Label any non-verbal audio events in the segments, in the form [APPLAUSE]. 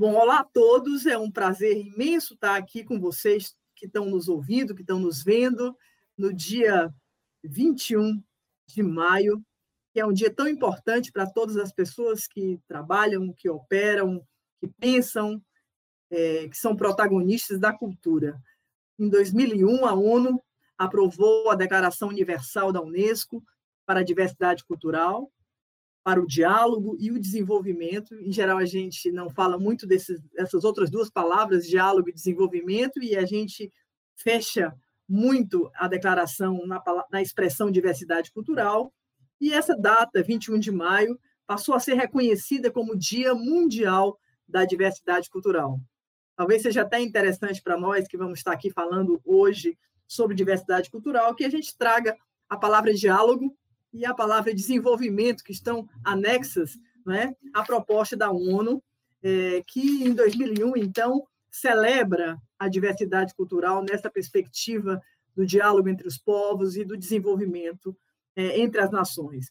Bom, olá a todos, é um prazer imenso estar aqui com vocês que estão nos ouvindo, que estão nos vendo, no dia 21 de maio, que é um dia tão importante para todas as pessoas que trabalham, que operam, que pensam, é, que são protagonistas da cultura. Em 2001, a ONU aprovou a Declaração Universal da Unesco para a Diversidade Cultural, para o diálogo e o desenvolvimento. Em geral, a gente não fala muito desses, dessas outras duas palavras, diálogo e desenvolvimento, e a gente fecha muito a declaração na, na expressão diversidade cultural. E essa data, 21 de maio, passou a ser reconhecida como Dia Mundial da Diversidade Cultural. Talvez seja até interessante para nós que vamos estar aqui falando hoje sobre diversidade cultural que a gente traga a palavra diálogo e a palavra desenvolvimento, que estão anexas né, à proposta da ONU, é, que em 2001, então, celebra a diversidade cultural nessa perspectiva do diálogo entre os povos e do desenvolvimento é, entre as nações.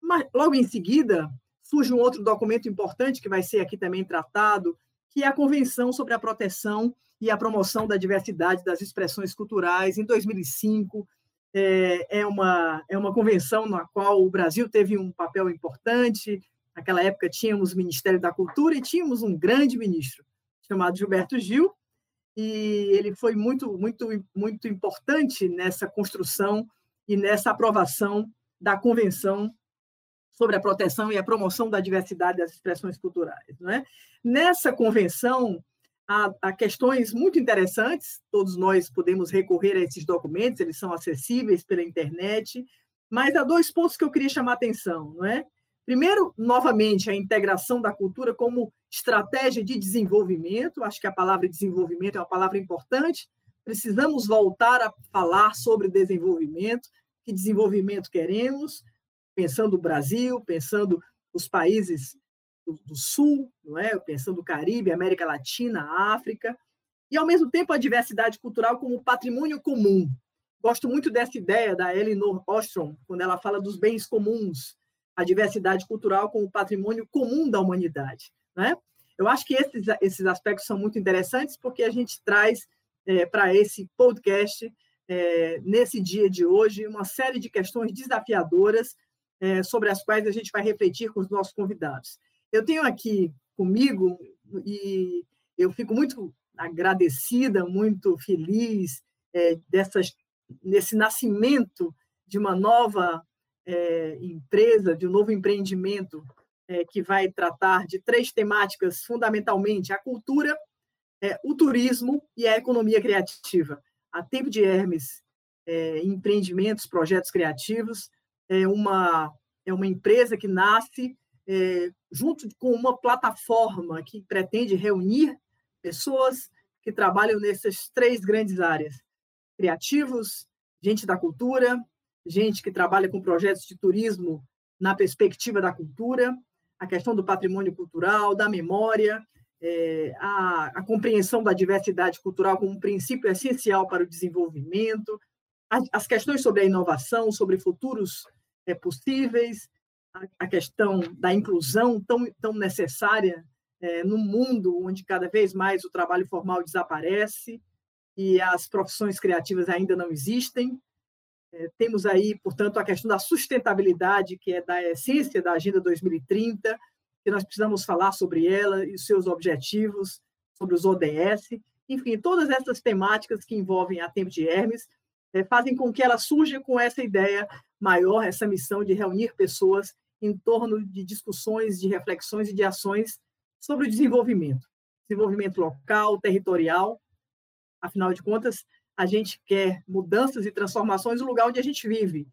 Mas, logo em seguida, surge um outro documento importante que vai ser aqui também tratado, que é a Convenção sobre a Proteção e a Promoção da Diversidade das Expressões Culturais, em 2005, é, é, uma, é uma convenção na qual o Brasil teve um papel importante. Naquela época, tínhamos o Ministério da Cultura e tínhamos um grande ministro chamado Gilberto Gil, e ele foi muito, muito, muito importante nessa construção e nessa aprovação da Convenção sobre a proteção e a promoção da diversidade das expressões culturais. Não é? Nessa convenção, há, há, questões muito interessantes, todos nós podemos recorrer a esses documentos, eles são acessíveis pela internet, mas há dois pontos que eu queria chamar a atenção. Não é? Primeiro, novamente, a integração da cultura como estratégia de desenvolvimento, acho que a palavra desenvolvimento é uma palavra importante, precisamos voltar a falar sobre desenvolvimento, que desenvolvimento queremos, pensando o Brasil, pensando os países do, do, Sul, não é? pensando o Caribe, América Latina, África, e, ao mesmo tempo, a diversidade cultural como patrimônio comum. Gosto muito dessa ideia da Elinor Ostrom, quando ela fala dos bens comuns, a diversidade cultural como patrimônio comum da humanidade. Né? Eu acho que esses, esses aspectos são muito interessantes, porque a gente traz é, para esse podcast, é, nesse dia de hoje, uma série de questões desafiadoras é, sobre as quais a gente vai refletir com os nossos convidados. Eu tenho aqui comigo, e eu fico muito agradecida, muito feliz é, dessas, nesse nascimento de uma nova é, empresa, de um novo empreendimento é, que vai tratar de três temáticas fundamentalmente: a cultura, é, o turismo e a economia criativa. A Tempo de Hermes é, Empreendimentos, Projetos Criativos, é uma, é uma empresa que nasce é, junto com uma plataforma que pretende reunir pessoas que trabalham nessas três grandes áreas: criativos, gente da cultura, gente que trabalha com projetos de turismo na perspectiva da cultura, a questão do patrimônio cultural, da memória, é, a, a, compreensão da diversidade cultural como um princípio essencial para o desenvolvimento, as, as questões sobre a inovação, sobre futuros é, possíveis, a questão da inclusão tão, tão necessária é, no mundo onde cada vez mais o trabalho formal desaparece e as profissões criativas ainda não existem. É, temos aí, portanto, a questão da sustentabilidade, que é da essência da Agenda 2030, que nós precisamos falar sobre ela e seus objetivos, sobre os ODS. Enfim, todas essas temáticas que envolvem a Tempo de Hermes é, fazem com que ela surja com essa ideia maior, essa missão de reunir pessoas em torno de discussões, de reflexões e de ações sobre o desenvolvimento. Desenvolvimento local, territorial. Afinal de contas, a gente quer mudanças e transformações no lugar onde a gente vive.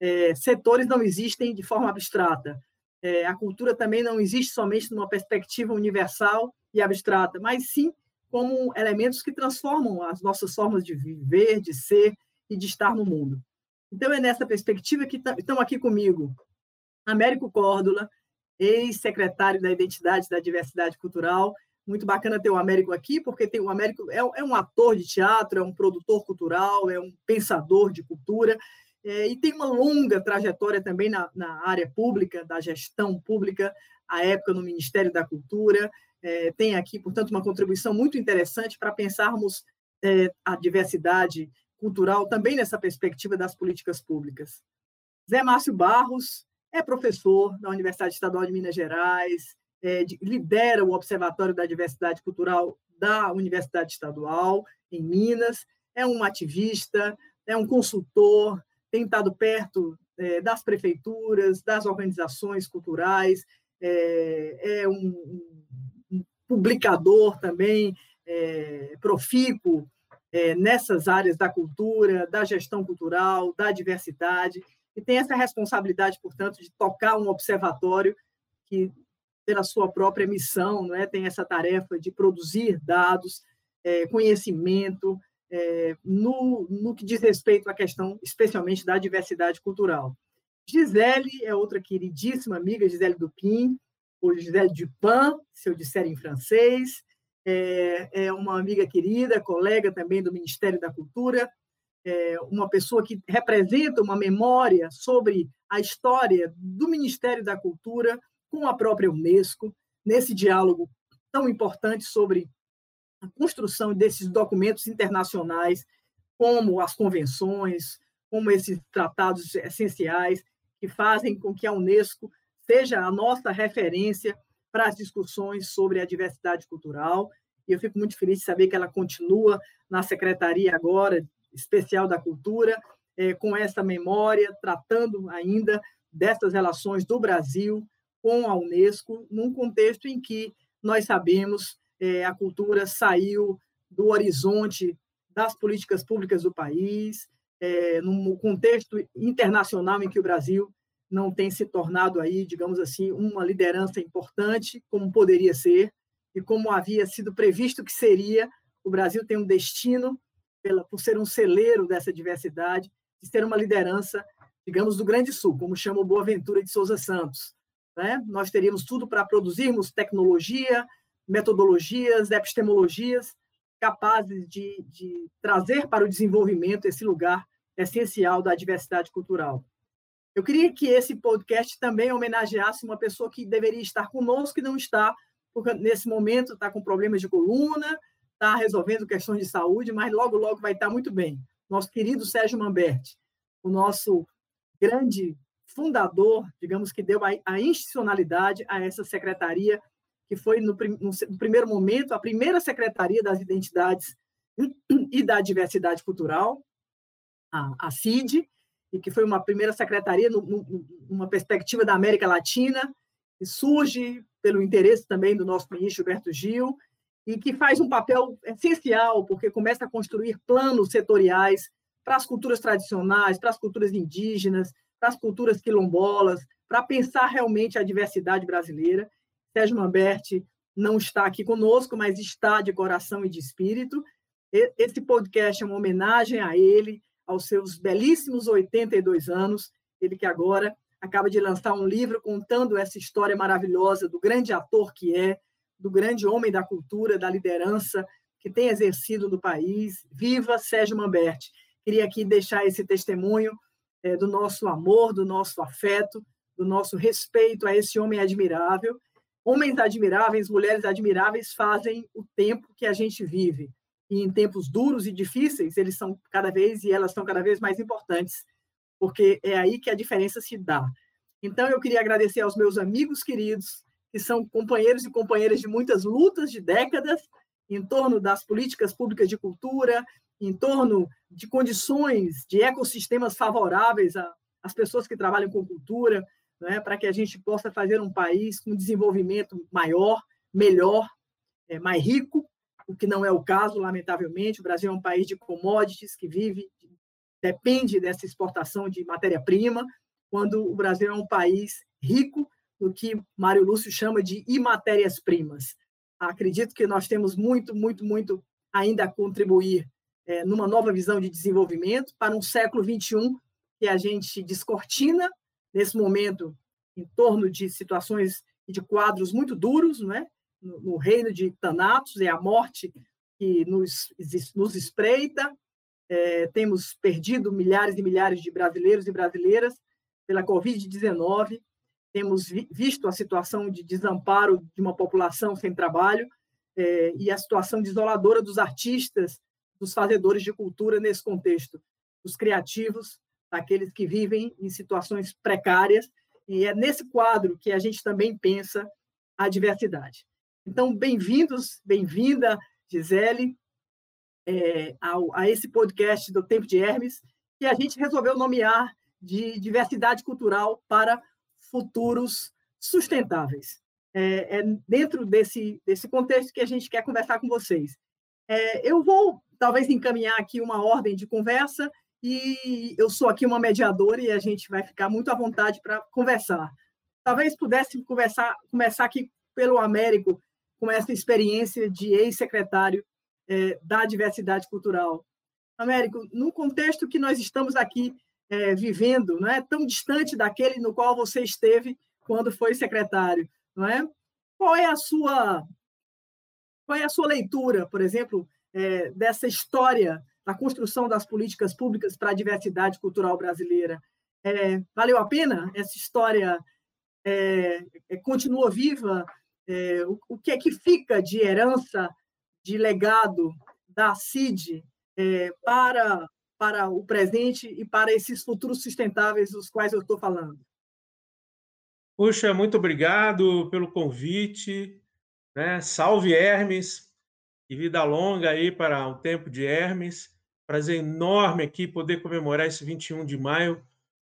É, setores não existem de forma abstrata. É, a cultura também não existe somente numa perspectiva universal e abstrata, mas sim como elementos que transformam as nossas formas de viver, de ser e de estar no mundo. Então, é nessa perspectiva que estão aqui comigo Américo Córdula, ex-secretário da Identidade da Diversidade Cultural. Muito bacana ter o Américo aqui, porque tem o Américo é, é um ator de teatro, é um produtor cultural, é um pensador de cultura, é, e tem uma longa trajetória também na, na área pública, da gestão pública, à época no Ministério da Cultura, é, tem aqui, portanto, uma contribuição muito interessante para pensarmos é, a diversidade cultural também nessa perspectiva das políticas públicas. Zé Márcio Barros é professor da Universidade Estadual de Minas Gerais, é, de, lidera o Observatório da Diversidade Cultural da Universidade Estadual, em Minas, é um ativista, é um consultor, tem estado perto é, das prefeituras, das organizações culturais, é, é um, um, publicador também é, profícuo é, nessas áreas da cultura, da gestão cultural, da diversidade, e tem essa responsabilidade, portanto, de tocar um observatório que, pela sua própria missão, não é, tem essa tarefa de produzir dados, é, conhecimento, é, no, no que diz respeito à questão, especialmente, da diversidade cultural. Gisele é outra queridíssima amiga, Gisele Dupin, ou Gisele Dupin, se eu disser em francês, é, é uma amiga querida, colega também do Ministério da Cultura, é uma pessoa que representa uma memória sobre a história do Ministério da Cultura com a própria Unesco, nesse diálogo tão importante sobre a construção desses documentos internacionais, como as convenções, como esses tratados essenciais que fazem com que a Unesco seja a nossa referência para as discussões sobre a diversidade cultural. E eu fico muito feliz de saber que ela continua na secretaria agora especial da cultura, é, com essa memória, tratando ainda dessas relações do Brasil com a Unesco, num contexto em que nós sabemos é, a cultura saiu do horizonte das políticas públicas do país, é, num contexto internacional em que o Brasil não tem se tornado aí, digamos assim, uma liderança importante, como poderia ser e como havia sido previsto que seria. O Brasil tem um destino pela, por ser um celeiro dessa diversidade, de ser uma liderança, digamos, do Grande Sul, como chama o Boaventura de Souza Santos. Né? Nós teríamos tudo para produzirmos tecnologia, metodologias, epistemologias capazes de, de trazer para o desenvolvimento esse lugar essencial da diversidade cultural. Eu queria que esse podcast também homenageasse uma pessoa que deveria estar conosco e não está, porque nesse momento está com problemas de coluna, está resolvendo questões de saúde, mas logo, logo vai estar muito bem. Nosso querido Sérgio Mamberti, o nosso grande fundador, digamos que deu a, institucionalidade a essa secretaria que foi, no, no, primeiro momento, a primeira Secretaria das Identidades e da Diversidade Cultural, a, a CID, e que foi uma primeira secretaria numa perspectiva da América Latina, que surge pelo interesse também do nosso ministro Gilberto Gil, e que faz um papel essencial, porque começa a construir planos setoriais para as culturas tradicionais, para as culturas indígenas, para as culturas quilombolas, para pensar realmente a diversidade brasileira. Sérgio Mamberti não está aqui conosco, mas está de coração e de espírito. Esse podcast é uma homenagem a ele, aos seus belíssimos 82 anos, ele que agora acaba de lançar um livro contando essa história maravilhosa do grande ator que é, do grande homem da cultura, da liderança que tem exercido no país. Viva Sérgio Mamberti! Queria aqui deixar esse testemunho é, do nosso amor, do nosso afeto, do nosso respeito a esse homem admirável Homens admiráveis, mulheres admiráveis fazem o tempo que a gente vive. E em tempos duros e difíceis, eles são cada vez e elas são cada vez mais importantes, porque é aí que a diferença se dá. Então, eu queria agradecer aos meus amigos queridos, que são companheiros e companheiras de muitas lutas de décadas em torno das políticas públicas de cultura, em torno de condições de ecossistemas favoráveis às pessoas que trabalham com cultura, né, para que a gente possa fazer um país com desenvolvimento maior, melhor, é, mais rico, o que não é o caso, lamentavelmente. O Brasil é um país de commodities que vive, depende dessa exportação de matéria-prima, quando o Brasil é um país rico no que Mário Lúcio chama de imatérias-primas. Acredito que nós temos muito, muito, muito ainda a contribuir é, numa nova visão de desenvolvimento para um século XXI que a gente descortina nesse momento em torno de situações e de quadros muito duros, não é? no, no reino de Thanatos, é a morte que nos, nos espreita. É, temos perdido milhares e milhares de brasileiros e brasileiras pela Covid-19. Temos visto a situação de desamparo de uma população sem trabalho é, e a situação desoladora dos artistas, dos fazedores de cultura nesse contexto, dos criativos, daqueles que vivem em situações precárias, e é nesse quadro que a gente também pensa a diversidade. Então, bem-vindos, bem-vinda, Gisele, é, ao, a esse podcast do Tempo de Hermes, que a gente resolveu nomear de diversidade cultural para futuros sustentáveis. É, é dentro desse, desse contexto que a gente quer conversar com vocês. É, eu vou, talvez, encaminhar aqui uma ordem de conversa e eu sou aqui uma mediadora e a gente vai ficar muito à vontade para conversar. Talvez pudesse conversar, começar aqui pelo Américo, com essa experiência de ex-secretário é, da diversidade cultural. Américo, no contexto que nós estamos aqui é, vivendo, não é tão distante daquele no qual você esteve quando foi secretário, não é? Qual é a sua qual é a sua leitura, por exemplo, é, dessa história da construção das políticas públicas para a diversidade cultural brasileira? É, valeu a pena essa história? É, é, continua viva? É, o, o, que é que fica de herança, de legado da CID para para o presente e para esses futuros sustentáveis dos quais eu estou falando. Puxa, muito obrigado pelo convite. Né? Salve Hermes e vida longa aí para o tempo de Hermes. Prazer enorme aqui poder comemorar esse 21 de maio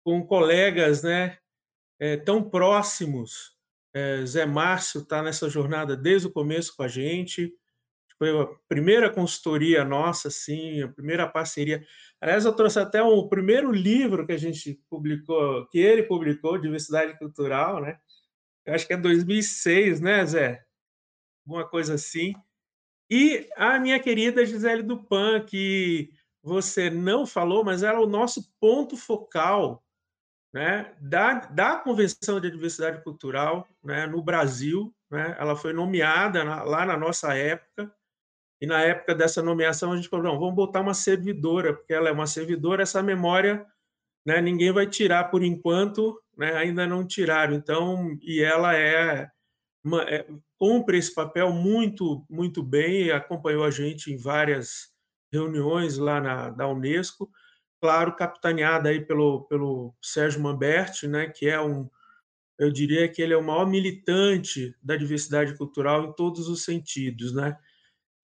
com colegas né, é, tão próximos. É, Zé Márcio está nessa jornada desde o começo com a gente. Foi a primeira consultoria nossa, sim, a primeira parceria. Aliás, eu trouxe até o primeiro livro que a gente publicou, que ele publicou, Diversidade Cultural, né? Eu acho que é 2006, né, Zé? Alguma coisa assim. E a minha querida Gisele Dupan, que você não falou, mas era o nosso ponto focal né, da, da Convenção de Diversidade Cultural né, no Brasil. Né? Ela foi nomeada na, lá na nossa época e na época dessa nomeação a gente falou, não, vamos botar uma servidora, porque ela é uma servidora, essa memória né, ninguém vai tirar por enquanto, né, ainda não tiraram. Então, e ela é, uma, é, cumpre esse papel muito, muito bem, acompanhou a gente em várias reuniões lá na, da Unesco, claro, capitaneada aí pelo, pelo Sérgio Mamberti, né, que é um, eu diria que ele é o maior militante da diversidade cultural em todos os sentidos, né?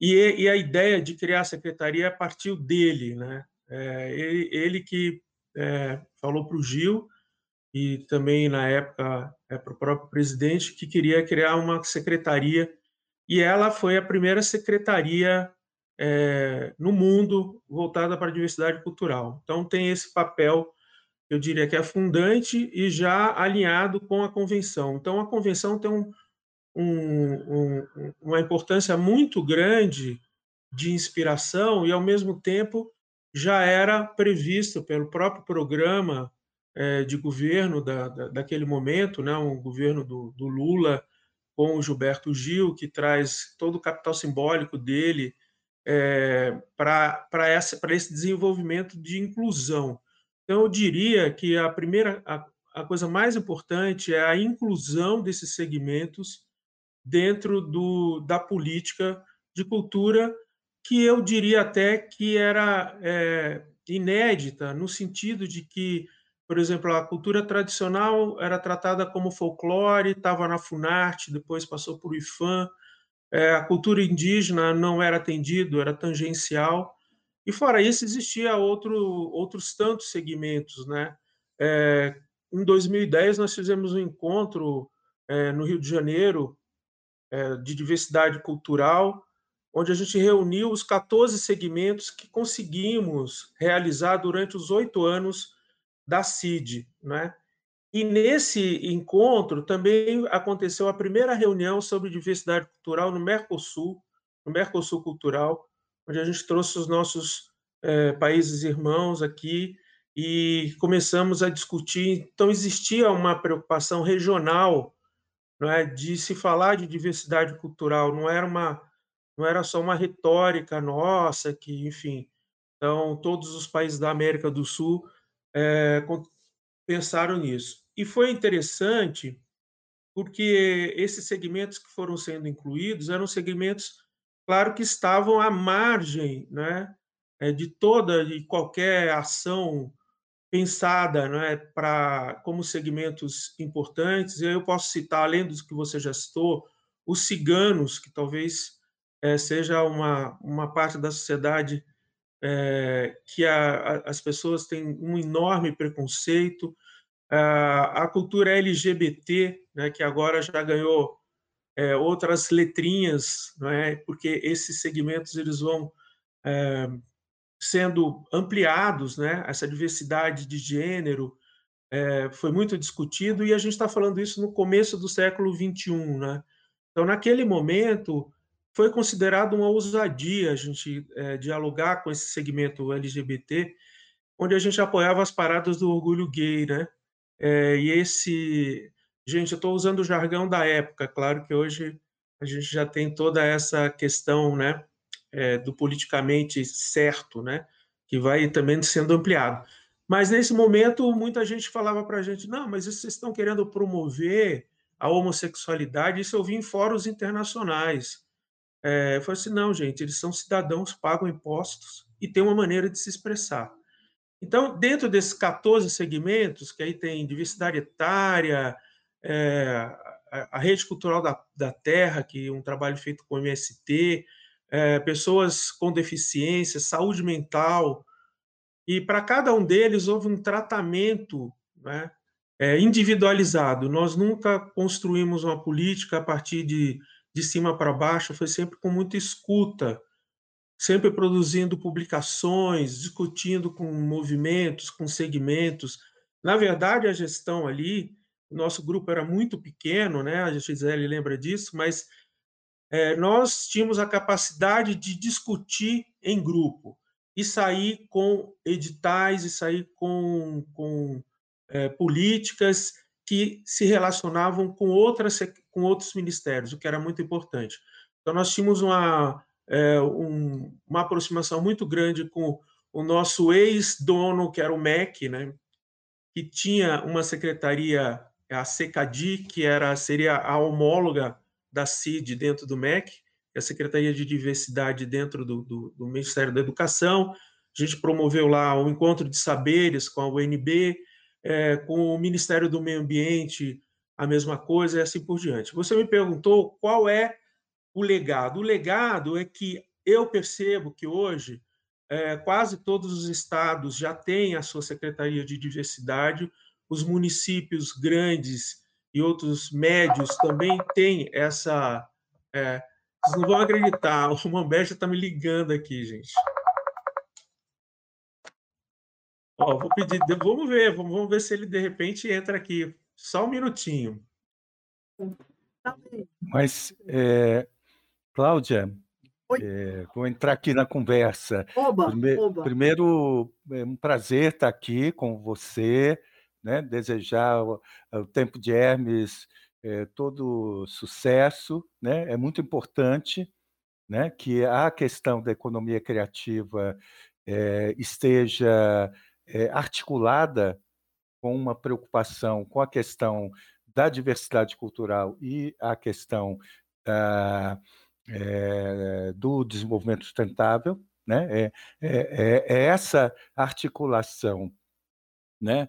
E, e a ideia de criar a secretaria partiu dele, né? É, ele, ele, que é, falou para o Gil e também na época é, para o próprio presidente que queria criar uma secretaria e ela foi a primeira secretaria é, no mundo voltada para a diversidade cultural. Então tem esse papel, eu diria que é fundante e já alinhado com a convenção. Então a convenção tem um, um, um, uma importância muito grande de inspiração e, ao mesmo tempo, já era previsto pelo próprio programa é, de governo da, da, daquele momento, né, um governo do, do, Lula com o Gilberto Gil, que traz todo o capital simbólico dele é, para esse desenvolvimento de inclusão. Então, eu diria que a primeira, a, a coisa mais importante é a inclusão desses segmentos dentro do, da política de cultura, que eu diria até que era é, inédita, no sentido de que, por exemplo, a cultura tradicional era tratada como folclore, estava na Funarte, depois passou por IFAM, é, a cultura indígena não era atendido, era tangencial, e fora isso existia outro, outros tantos segmentos. Né? É, em 2010, nós fizemos um encontro é, no Rio de Janeiro é, de diversidade cultural, onde a gente reuniu os 14 segmentos que conseguimos realizar durante os oito anos da CID. Né? E nesse encontro também aconteceu a primeira reunião sobre diversidade cultural no Mercosul, no Mercosul Cultural, onde a gente trouxe os nossos é, países irmãos aqui e começamos a discutir. Então, existia uma preocupação regional não é, de se falar de diversidade cultural, não era uma não era só uma retórica nossa que, enfim, então todos os países da América do Sul é, pensaram nisso. e foi interessante porque esses segmentos que foram sendo incluídos eram segmentos, claro, que estavam à margem né, é, de toda e qualquer ação pensada né, para como segmentos importantes. Eu posso citar, além dos que você já citou, os ciganos, que talvez é, seja uma, uma parte da sociedade é, que a, a, as pessoas têm um enorme preconceito, a cultura LGBT, né, que agora já ganhou é, outras letrinhas, é? porque esses segmentos eles vão sendo ampliados, né? essa diversidade de gênero é, foi muito discutido e a gente está falando isso no começo do século XXI. Né? Então, naquele momento, foi considerado uma ousadia a gente é, dialogar com esse segmento LGBT, onde a gente apoiava as paradas do orgulho gay, né? É, e esse. Gente, eu estou usando o jargão da época, claro que hoje a gente já tem toda essa questão né, é, do politicamente certo, né, que vai também sendo ampliado. Mas nesse momento, muita gente falava para a gente: não, mas vocês estão querendo promover a homossexualidade. Isso eu vi em fóruns internacionais. É, eu falei assim: não, gente, eles são cidadãos, pagam impostos e têm uma maneira de se expressar. Então, dentro desses 14 segmentos, que aí tem diversidade etária, é, a, rede cultural da, da, terra, que é um trabalho feito com o MST, é, pessoas com deficiência, saúde mental, e para cada um deles houve um tratamento né, é, individualizado. Nós nunca construímos uma política a partir de, de cima para baixo, foi sempre com muita escuta sempre produzindo publicações, discutindo com movimentos, com segmentos. Na verdade, a gestão ali, nosso grupo era muito pequeno, né? A Gisele lembra disso, mas é, nós tínhamos a capacidade de discutir em grupo e sair com editais e sair com, com é, políticas que se relacionavam com outras com outros ministérios, o que era muito importante. Então nós tínhamos uma é, um, uma aproximação muito grande com o nosso ex-dono, que era o MEC, né, que tinha uma secretaria, a CECADI, que era, seria a homóloga da CID dentro do MEC, é a Secretaria de Diversidade dentro do, do, do Ministério da Educação. A gente promoveu lá o encontro de saberes com a UNB, é, com o Ministério do Meio Ambiente, a mesma coisa, e assim por diante. Você me perguntou qual é o legado? O legado é que eu percebo que hoje é, quase todos os estados já têm a sua secretaria de diversidade, os municípios grandes e outros médios também têm essa. É, vocês não vão acreditar, [LAUGHS] o Mambeja está me ligando aqui, gente. Ó, vou pedir, vamos ver, vamos ver se ele de repente entra aqui. Só um minutinho. Mas é, Cláudia, é, vou entrar aqui na conversa. Oba, Prime oba. Primeiro, é um prazer estar aqui com você, né? desejar o, o Tempo de Hermes é, todo sucesso. Né? É muito importante né, que a questão da economia criativa é, esteja é, articulada com uma preocupação com a questão da diversidade cultural e a questão da é, do desenvolvimento sustentável, né? É, é, é essa articulação, né?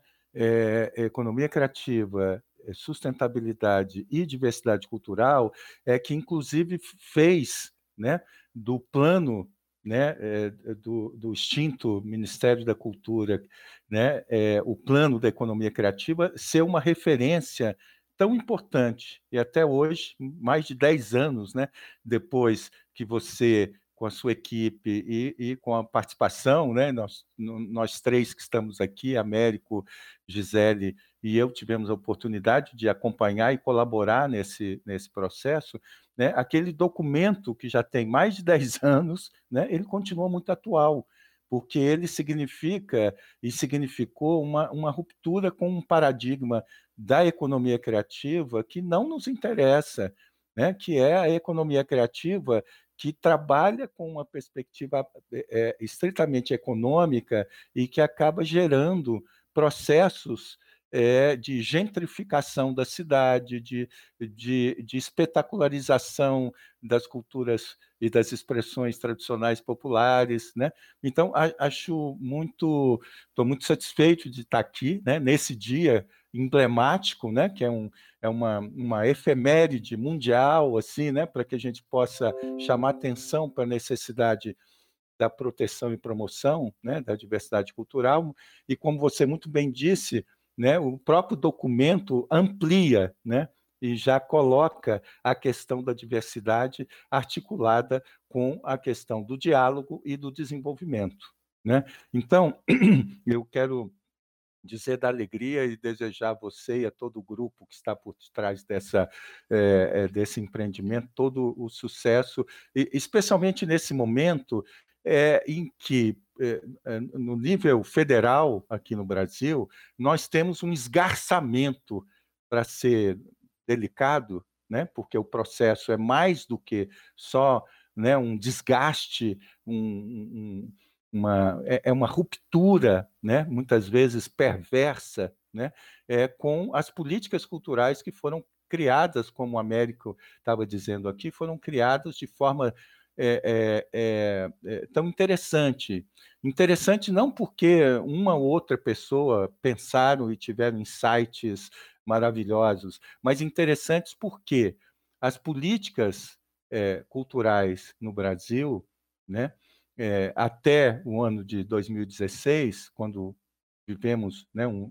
Economia criativa, sustentabilidade e diversidade cultural é que inclusive fez, né? Do plano né, é, do, do, extinto Ministério da Cultura, né, é, o plano da economia criativa, ser uma referência tão importante. E até hoje, mais de 10 anos né, depois que você, com a sua equipe e, e com a participação, né, nós, nós três que estamos aqui, Américo, Gisele e eu, tivemos a oportunidade de acompanhar e colaborar nesse, nesse processo, né, aquele documento que já tem mais de [LAUGHS] 10 anos, né, ele continua muito atual porque ele significa e significou uma, uma ruptura com um paradigma da economia criativa que não nos interessa, né? que é a economia criativa que trabalha com uma perspectiva é, estritamente econômica e que acaba gerando processos é, de gentrificação da cidade, de, de, de espetacularização das culturas e das expressões tradicionais populares, né? Então acho muito, estou muito satisfeito de estar aqui, né? Nesse dia emblemático, né? Que é, um, é uma, uma efeméride mundial, assim, né? Para que a gente possa chamar atenção para a necessidade da proteção e promoção, né? Da diversidade cultural e como você muito bem disse, né? O próprio documento amplia, né? e já coloca a questão da diversidade articulada com a questão do diálogo e do desenvolvimento. Né? Então, [CLEARS THROAT] eu quero dizer da alegria e desejar a você e a todo o grupo que está por trás dessa, é, desse empreendimento todo o sucesso, e, especialmente nesse momento é, em que, é, no nível federal aqui no Brasil, nós temos um esgarçamento para ser delicado, né? porque o processo é mais do que só né, um desgaste, um, um, uma, é, é, uma ruptura, né, muitas vezes perversa, né, é, com as políticas culturais que foram criadas, como o Américo estava dizendo aqui, foram criadas de forma é, é, é, tão interessante. Interessante não porque uma ou outra pessoa pensaram e tiveram insights maravilhosos, mas interessantes porque as políticas é, culturais no Brasil, né, é, até o ano de 2016, quando vivemos né, um,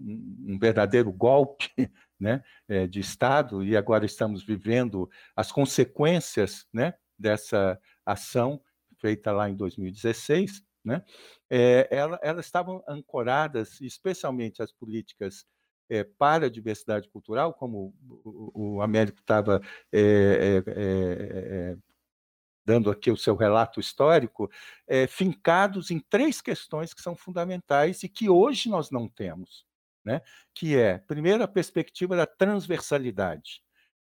um, verdadeiro golpe [LAUGHS] né, é, de Estado, e agora estamos vivendo as consequências né, dessa ação feita lá em 2016, né, é, ela, elas estavam ancoradas, especialmente as políticas é, para a diversidade cultural, como o, o Américo estava é, dando aqui o seu relato histórico, fincados em três questões que são fundamentais e que hoje nós não temos. Né? Que é, primeiro, a perspectiva da transversalidade.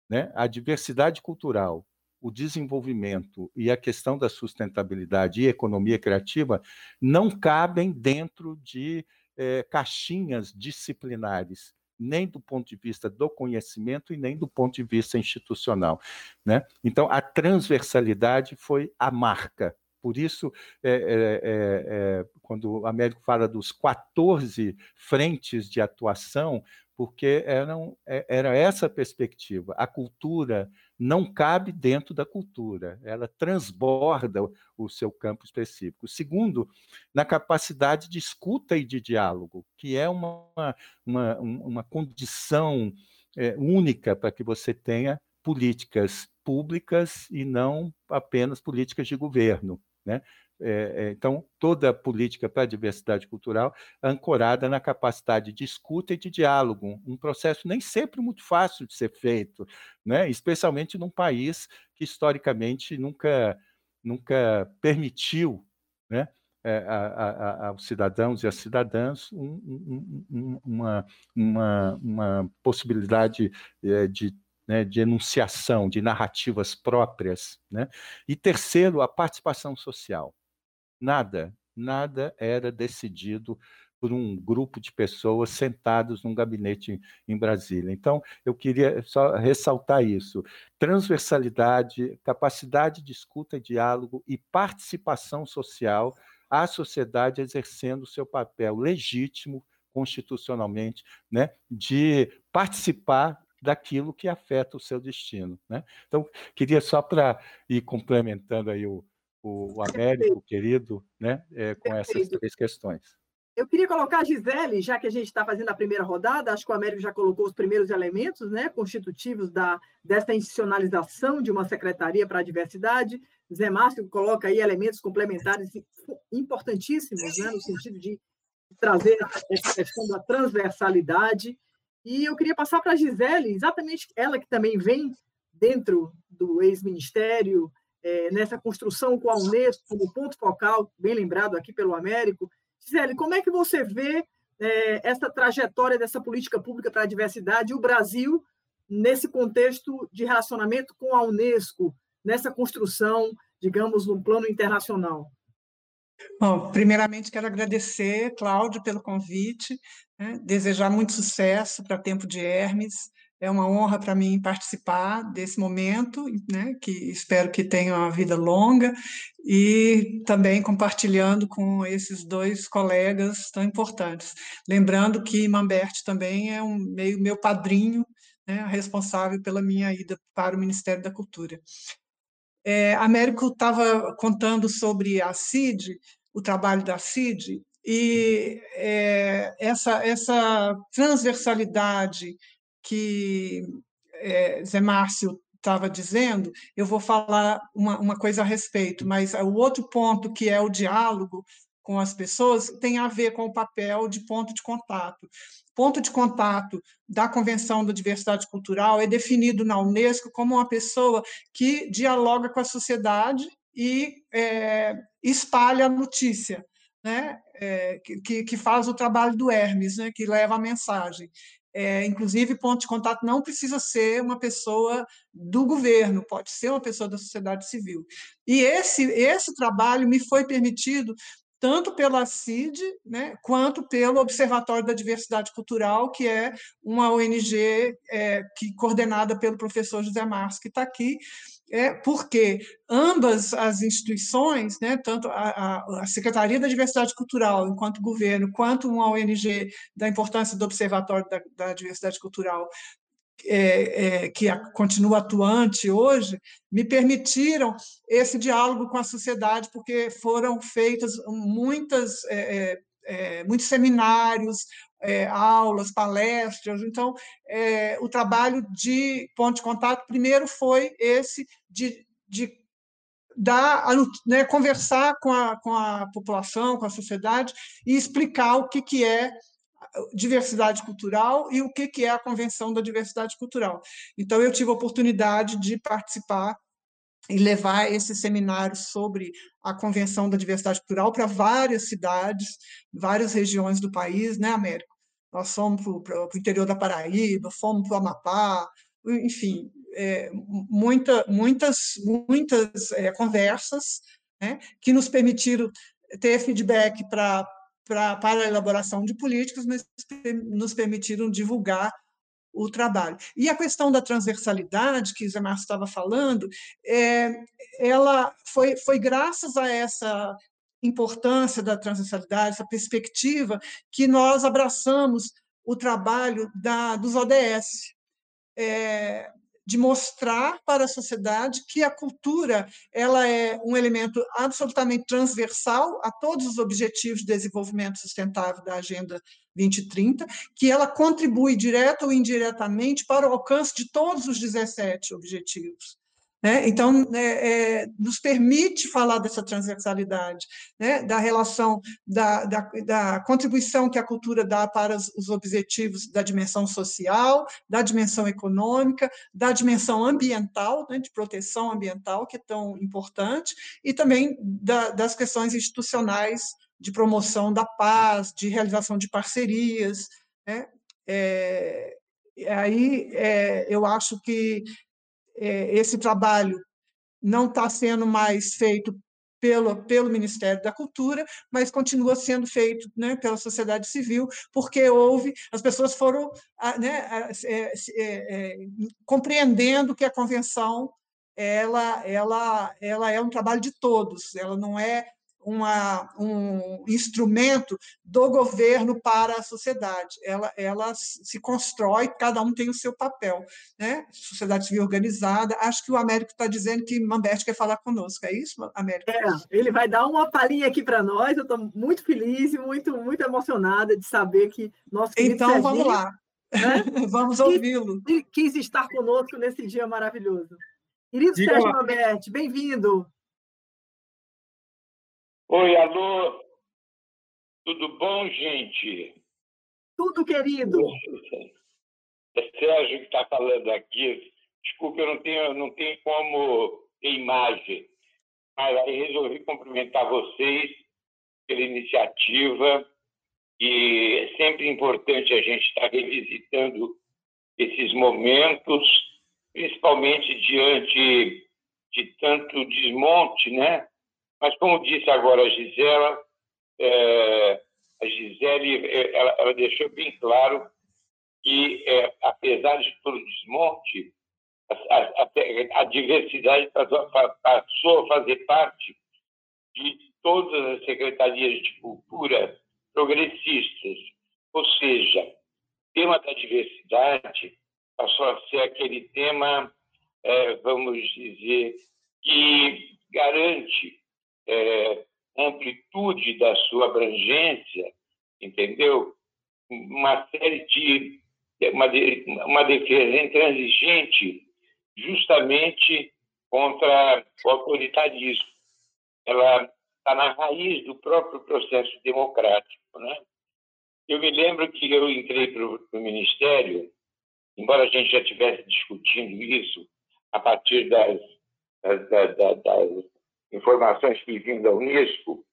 Né? A diversidade cultural, o desenvolvimento e a questão da sustentabilidade e economia criativa não cabem dentro de é, caixinhas disciplinares, nem do ponto de vista do conhecimento e nem do ponto de vista institucional. Né? Então, a transversalidade foi a marca. Por isso, é, é, é, quando o Américo fala dos 14 frentes de atuação, porque eram, era essa perspectiva. A cultura não cabe dentro da cultura, ela transborda o seu campo específico. Segundo, na capacidade de escuta e de diálogo, que é uma, uma, uma condição é, única para que você tenha políticas públicas e não apenas políticas de governo. Né? É, então, toda política para a diversidade cultural ancorada na capacidade de escuta e de diálogo, um processo nem sempre muito fácil de ser feito, né? especialmente num país que historicamente nunca, nunca permitiu né? É, a, a, aos cidadãos e às cidadãs um, um, uma, uma, uma possibilidade é, de né, de enunciação, de narrativas próprias. Né? E terceiro, a participação social. Nada, nada era decidido por um grupo de pessoas sentados num gabinete em Brasília. Então, eu queria só ressaltar isso: transversalidade, capacidade de escuta e diálogo e participação social, a sociedade exercendo seu papel legítimo constitucionalmente, né, de participar daquilo que afeta o seu destino. Né? Então, queria só para ir complementando aí o, o Américo, querido, né, é, com essas três questões. Eu queria colocar a Gisele, já que a gente está fazendo a primeira rodada, acho que o Américo já colocou os primeiros elementos né, constitutivos da, dessa institucionalização de uma secretaria para a diversidade. Zé Márcio coloca aí elementos complementares importantíssimos, né, no sentido de trazer essa questão da transversalidade. E eu queria passar para a Gisele, exatamente ela que também vem dentro do ex-ministério, é, nessa construção com a Unesco como ponto focal, bem lembrado aqui pelo Américo. Gisele, como é que você vê é, essa trajetória dessa política pública para a diversidade e o Brasil nesse contexto de relacionamento com a Unesco, nessa construção, digamos, no plano internacional? Bom, primeiramente quero agradecer, Cláudio, pelo convite, né? desejar muito sucesso para Tempo de Hermes. É uma honra para mim participar desse momento, né? que espero que tenha uma vida longa, e também compartilhando com esses dois colegas tão importantes. Lembrando que Mamberti também é um meio meu padrinho, né? responsável pela minha ida para o Ministério da Cultura. É, Américo estava contando sobre a CID, o trabalho da CID, e é, essa, essa transversalidade que é, Zé Márcio estava dizendo, eu vou falar uma, uma coisa a respeito, mas o outro ponto, que é o diálogo com as pessoas, tem a ver com o papel de ponto de contato. Ponto de contato da Convenção da Diversidade Cultural é definido na Unesco como uma pessoa que dialoga com a sociedade e é, espalha a notícia, né? É, que, que faz o trabalho do Hermes, né? que leva a mensagem. É, inclusive, ponto de contato não precisa ser uma pessoa do governo, pode ser uma pessoa da sociedade civil. E esse, esse trabalho me foi permitido tanto pela CID, né, quanto pelo Observatório da Diversidade Cultural, que é uma ONG é, que coordenada pelo professor José Marques, que está aqui, é porque ambas as instituições, né, tanto a, a, Secretaria da Diversidade Cultural, enquanto governo, quanto uma ONG da importância do Observatório da, da Diversidade Cultural, é, é, que continua atuante hoje, me permitiram esse diálogo com a sociedade, porque foram feitas muitas, é, é, é muitos seminários, é, aulas, palestras. Então, o trabalho de ponto de contato, primeiro foi esse de, de dar, né, conversar com a, com a população, com a sociedade e explicar o que, que é diversidade cultural e o que, que é a Convenção da Diversidade Cultural. Então, eu tive a oportunidade de participar e levar esse seminário sobre a Convenção da Diversidade Cultural para várias cidades, várias regiões do país, né, Américo? Nós fomos para o interior da Paraíba, fomos para o Amapá, enfim, é, muita, muitas, muitas é, conversas né, que nos permitiram ter feedback para para a elaboração de políticas, mas nos permitiram divulgar o trabalho. E a questão da transversalidade, que Zé Márcio estava falando, é, ela foi, foi graças a essa importância da transversalidade, essa perspectiva, que nós abraçamos o trabalho da, dos ODS, é, de mostrar para a sociedade que a cultura ela é um elemento absolutamente transversal a todos os objetivos de desenvolvimento sustentável da Agenda 2030, que ela contribui direta ou indiretamente para o alcance de todos os 17 objetivos. Né? Então, é, é, nos permite falar dessa transversalidade, né? da relação, da, da, da, contribuição que a cultura dá para os, os, objetivos da dimensão social, da dimensão econômica, da dimensão ambiental, né? de proteção ambiental, que é tão importante, e também da, das questões institucionais de promoção da paz, de realização de parcerias. Né? É, aí é, eu acho que é, esse trabalho não está sendo mais feito pelo, pelo Ministério da Cultura, mas continua sendo feito né, pela sociedade civil, porque houve, as pessoas foram né, é, é, compreendendo que a convenção ela, ela, ela é um trabalho de todos, ela não é uma, um instrumento do governo para a sociedade. Ela, ela se constrói, cada um tem o seu papel. Né? Sociedade civil organizada. Acho que o Américo está dizendo que Mamberti quer falar conosco. É isso, Américo? É, ele vai dar uma palhinha aqui para nós. Eu estou muito feliz e muito, muito emocionada de saber que nosso Então, Serginho, vamos lá. Né? [LAUGHS] vamos ouvi-lo. Quis estar conosco nesse dia maravilhoso. Querido Sérgio Mamberti, bem-vindo. Oi, alô. Tudo bom, gente? Tudo, querido. É Sérgio que está falando aqui. Desculpa, eu não tenho, não tenho como ter imagem. Mas aí resolvi cumprimentar vocês pela iniciativa. E é sempre importante a gente estar revisitando esses momentos, principalmente diante de tanto desmonte, né? Mas, como disse agora a Gisela, é, a Gisele ela, ela, deixou bem claro que, é, apesar de todo o desmonte, a, a, a diversidade passou a fazer parte de todas as secretarias de cultura progressistas. Ou seja, o tema da diversidade passou a ser aquele tema, é, vamos dizer, que garante é, amplitude da sua abrangência, entendeu? Uma série de uma, uma defesa intransigente justamente contra o autoritarismo. Ela está na raiz do próprio processo democrático. Né? Eu me lembro que eu entrei para o Ministério, embora a gente já estivesse discutindo isso a partir das, das, das, das informações que vinham da Unesco,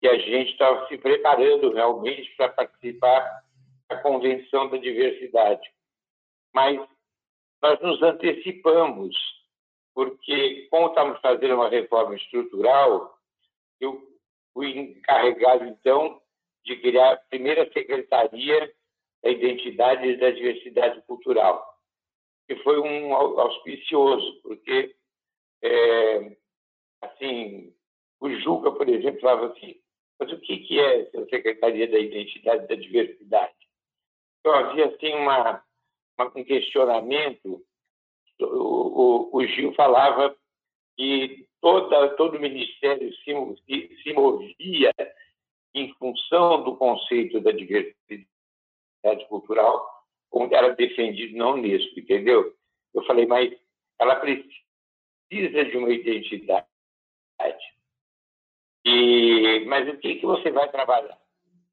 que a gente estava se preparando realmente para participar da Convenção da Diversidade. Mas nós nos antecipamos, porque, como estamos fazendo uma reforma estrutural, eu fui encarregado, então, de criar a primeira Secretaria da Identidade e da Diversidade Cultural, que foi um auspicioso, porque, é, assim, o Juca, por exemplo, falava assim, mas o que é essa Secretaria da Identidade e da Diversidade? Então, havia, assim, uma um questionamento, o, o, Gil falava que toda, todo o Ministério se, se movia em função do conceito da diversidade cultural, como era defendido na Unesco, entendeu? Eu falei, mas ela precisa de uma identidade. E, mas o que, que você vai trabalhar?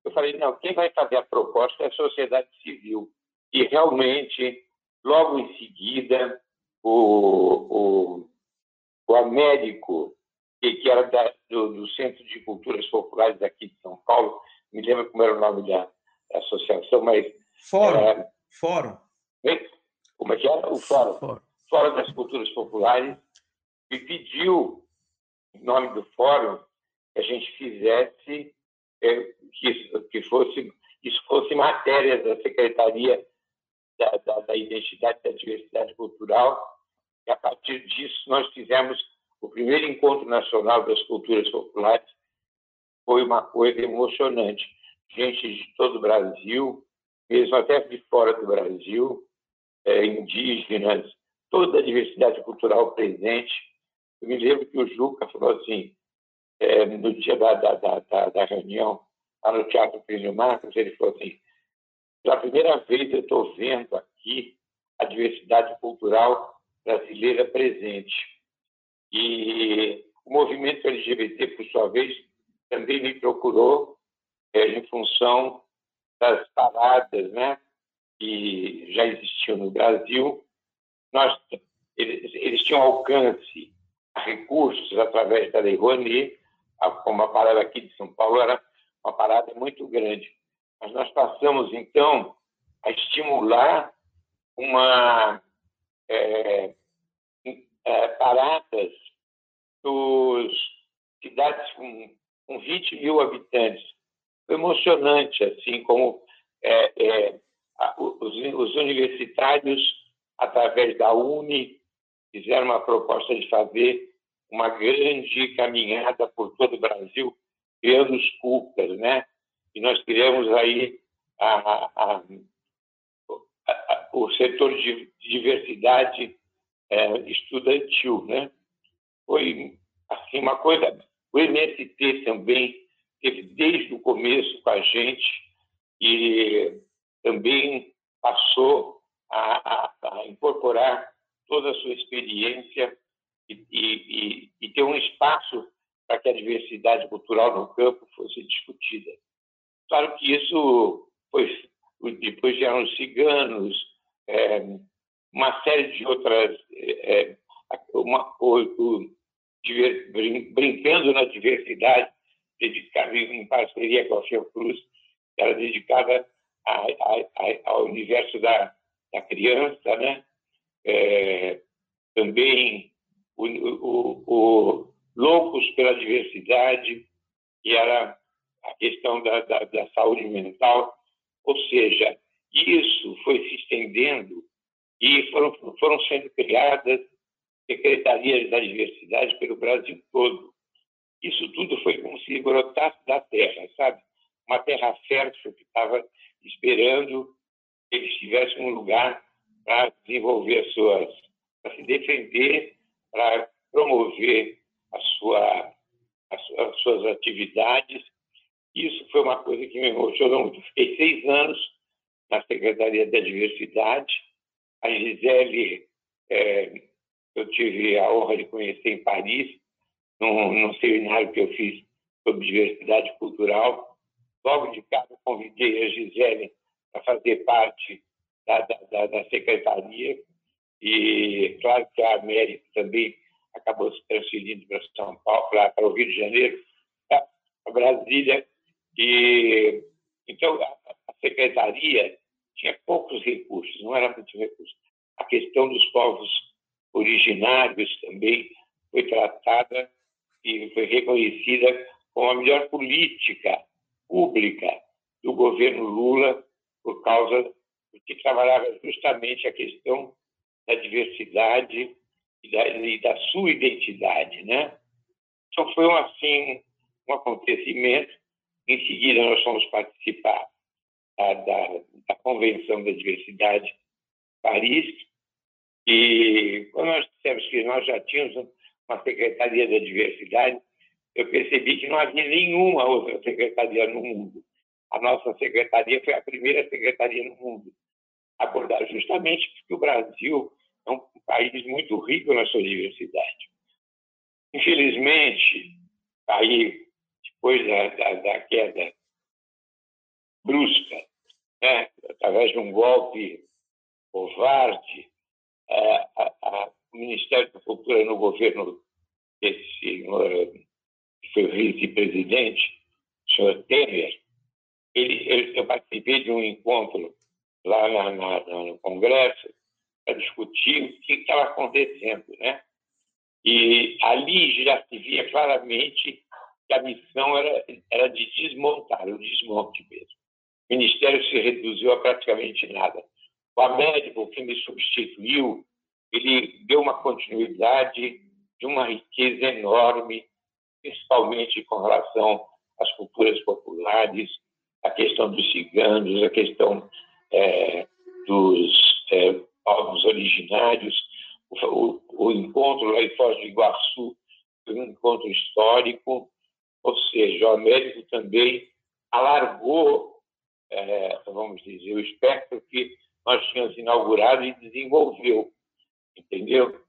Eu falei, não, quem vai fazer a proposta é a sociedade civil. E realmente, logo em seguida, o, o, o Américo, que, era da, do, do, Centro de Culturas Populares daqui de São Paulo, me lembro como era o nome da, da associação, mas. Fórum. É, Fórum. Como é que era? O Fórum. Fórum. Fórum das Culturas Populares, me pediu, em nome do Fórum, a gente fizesse, é, que, que fosse, isso fosse matéria da Secretaria da, da, da identidade da diversidade cultural. E, a partir disso, nós fizemos o primeiro encontro nacional das culturas populares. Foi uma coisa emocionante. Gente de todo o Brasil, mesmo até de fora do Brasil, é, indígenas, toda a diversidade cultural presente. Eu me lembro que o Juca falou assim, é, no dia da, da, da, da reunião, lá no Teatro Plínio Marcos, ele falou assim, pela primeira vez eu estou vendo aqui a diversidade cultural brasileira presente. E o movimento LGBT, por sua vez, também me procurou é, em função das paradas né, que já existiam no Brasil. Nós, eles, eles tinham alcance a recursos através da Lei Rouanet, como a parada aqui de São Paulo era uma parada muito grande. Mas nós passamos, então, a estimular uma é, é, paradas dos cidades com, com 20 mil habitantes. Foi emocionante, assim como é, é os, os universitários, através da UNE, fizeram uma proposta de fazer uma grande caminhada por todo o Brasil, criando os CUCAs, né? e nós criamos aí a, a, a, o setor de diversidade é, estudantil, né? Foi assim uma coisa. O MST também teve desde o começo com a gente e também passou a, a incorporar toda a sua experiência e, e, e ter um espaço para que a diversidade cultural no campo fosse discutida. Claro que isso foi. Depois vieram os ciganos, é, uma série de outras. É, uma, o, o, brincando na diversidade, dedicada em parceria com a Fiocruz, era dedicada a, a, a, ao universo da, da criança, né? É, também o, o, o, loucos pela diversidade, que era a questão da, da, da saúde mental. Ou seja, isso foi se estendendo e foram, foram sendo criadas secretarias da diversidade pelo Brasil todo. Isso tudo foi como se brotasse da terra, sabe? Uma terra fértil que estava esperando que eles tivessem um lugar para desenvolver as suas, para se defender, para promover a sua, as, as suas atividades. Isso foi uma coisa que me emocionou muito. Fiquei seis anos na Secretaria da Diversidade. A Gisele, é, eu tive a honra de conhecer em Paris, num, num seminário que eu fiz sobre diversidade cultural. Logo de cara, convidei a Gisele para fazer parte da, da, da, secretaria e, claro, que a América também acabou se transferindo para São Paulo, para, para o Rio de Janeiro, para Brasília. E, então, a secretaria tinha poucos recursos, não era muito recurso. A questão dos povos originários também foi tratada e foi reconhecida como a melhor política pública do governo Lula por causa do que trabalhava justamente a questão da diversidade e da, e da sua identidade, né? Então foi um, assim um acontecimento. Em seguida nós fomos participar da, da, da Convenção da Diversidade Paris e quando nós dissemos que nós já tínhamos uma Secretaria da Diversidade, eu percebi que não havia nenhuma outra secretaria no mundo. A nossa secretaria foi a primeira secretaria no mundo abordar justamente porque o Brasil é um país muito rico na sua diversidade. Infelizmente, aí, depois da, da, da queda brusca, né, através de um golpe covarde, a, a, o Ministério da Cultura no governo desse senhor, que foi vice-presidente, o senhor Temer, ele, ele, eu participei de um encontro lá na, na, no Congresso para discutir o que estava acontecendo, né? E ali já se via claramente que a missão era, era de desmontar, o desmonte mesmo. O Ministério se reduziu a praticamente nada. O Américo, que me substituiu, ele deu uma continuidade de uma riqueza enorme, principalmente com relação às culturas populares, a questão dos ciganos, a questão é, dos é, povos originários. O, o, o, encontro lá em Foz do Iguaçu foi um encontro histórico, ou seja, o Américo também alargou, é, vamos dizer, o espectro que nós tínhamos inaugurado e desenvolveu, entendeu?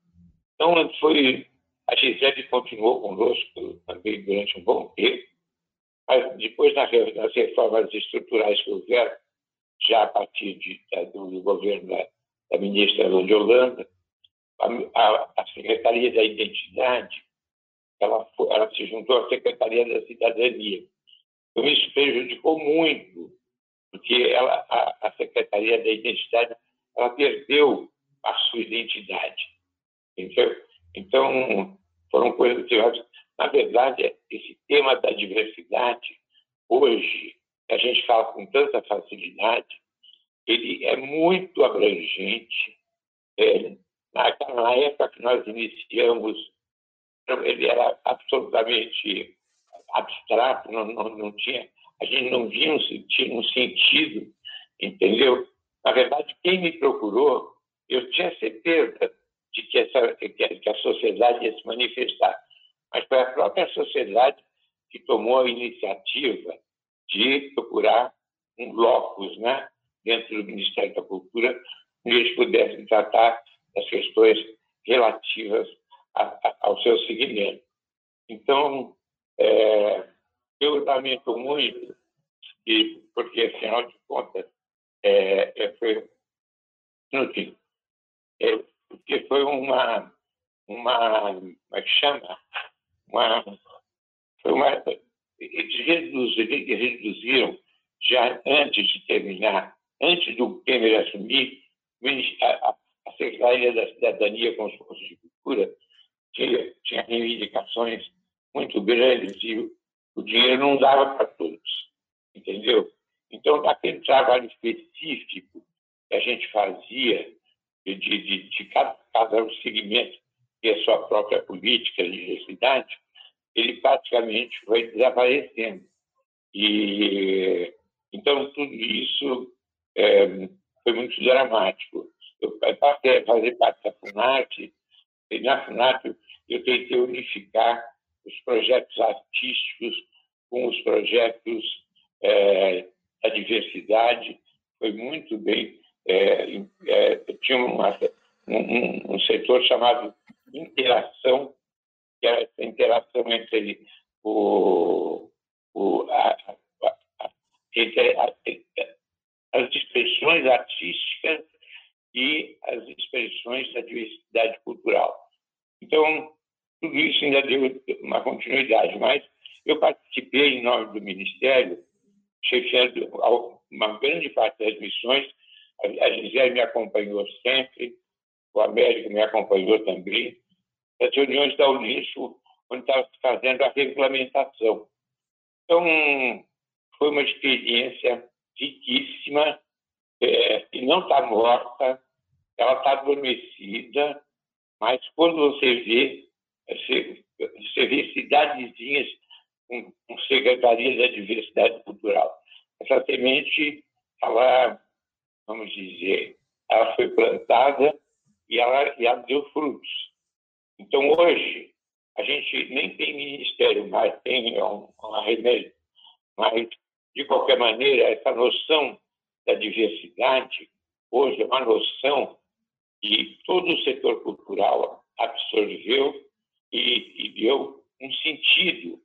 Então, foi, a Gisele continuou conosco também durante um bom tempo, mas depois, nas reformas estruturais que houveram, já a partir de, do governo da, da ministra de Holanda, a, a, a, Secretaria da Identidade ela, ela se juntou à Secretaria da Cidadania. Então, isso prejudicou muito, porque ela, a, a Secretaria da Identidade ela perdeu a sua identidade. Entendeu? Então, foram coisas que, na verdade, esse tema da diversidade, hoje, a gente fala com tanta facilidade, ele é muito abrangente. É, na, época que nós iniciamos, ele era absolutamente abstrato, não, não, não tinha, a gente não via um, tinha um sentido, entendeu? Na verdade, quem me procurou, eu tinha certeza de que, essa, que a sociedade ia se manifestar, mas foi a própria sociedade que tomou a iniciativa de procurar um locus né, dentro do Ministério da Cultura eles pudessem tratar das questões relativas a, a, ao seu segmento. Então, é, eu lamento muito, porque, afinal de contas, é, é, foi inútil, é, porque foi uma, uma, é que chama? Uma, foi uma eles reduziram, reduziram já antes de terminar, antes do Temer assumir, a, Secretaria da Cidadania com os cursos de cultura tinha, tinha reivindicações muito grandes e o dinheiro não dava para todos, entendeu? Então, aquele trabalho específico que a gente fazia de, de, de cada, cada segmento e a sua própria política de diversidade, ele praticamente foi desaparecendo. E então tudo isso é, foi muito dramático. Eu passei a fazer parte da FUNAT, e na FUNAT eu tentei unificar os projetos artísticos com os projetos é, da diversidade. Foi muito bem. É, é, tinha uma, um, um, setor chamado interação, que era essa interação entre o, o, a, a, a, as expressões artísticas e as expressões da diversidade cultural. Então, tudo isso ainda deu uma continuidade, mas eu participei em nome do Ministério, chefiando uma grande parte das missões. A Gisele me acompanhou sempre, o Américo me acompanhou também, as reuniões da Unisco, onde estava fazendo a regulamentação. Então, foi uma experiência riquíssima, é, e não está morta, ela está adormecida, mas quando você vê, você, você vê cidadezinhas com, com secretarias da diversidade cultural. Essa semente, ela, vamos dizer, ela foi plantada e ela, e ela deu frutos. Então, hoje, a gente nem tem ministério mais, tem um, um remédio, mas, de qualquer maneira, essa noção da diversidade, hoje, é uma noção que todo o setor cultural absorveu e, e deu um sentido,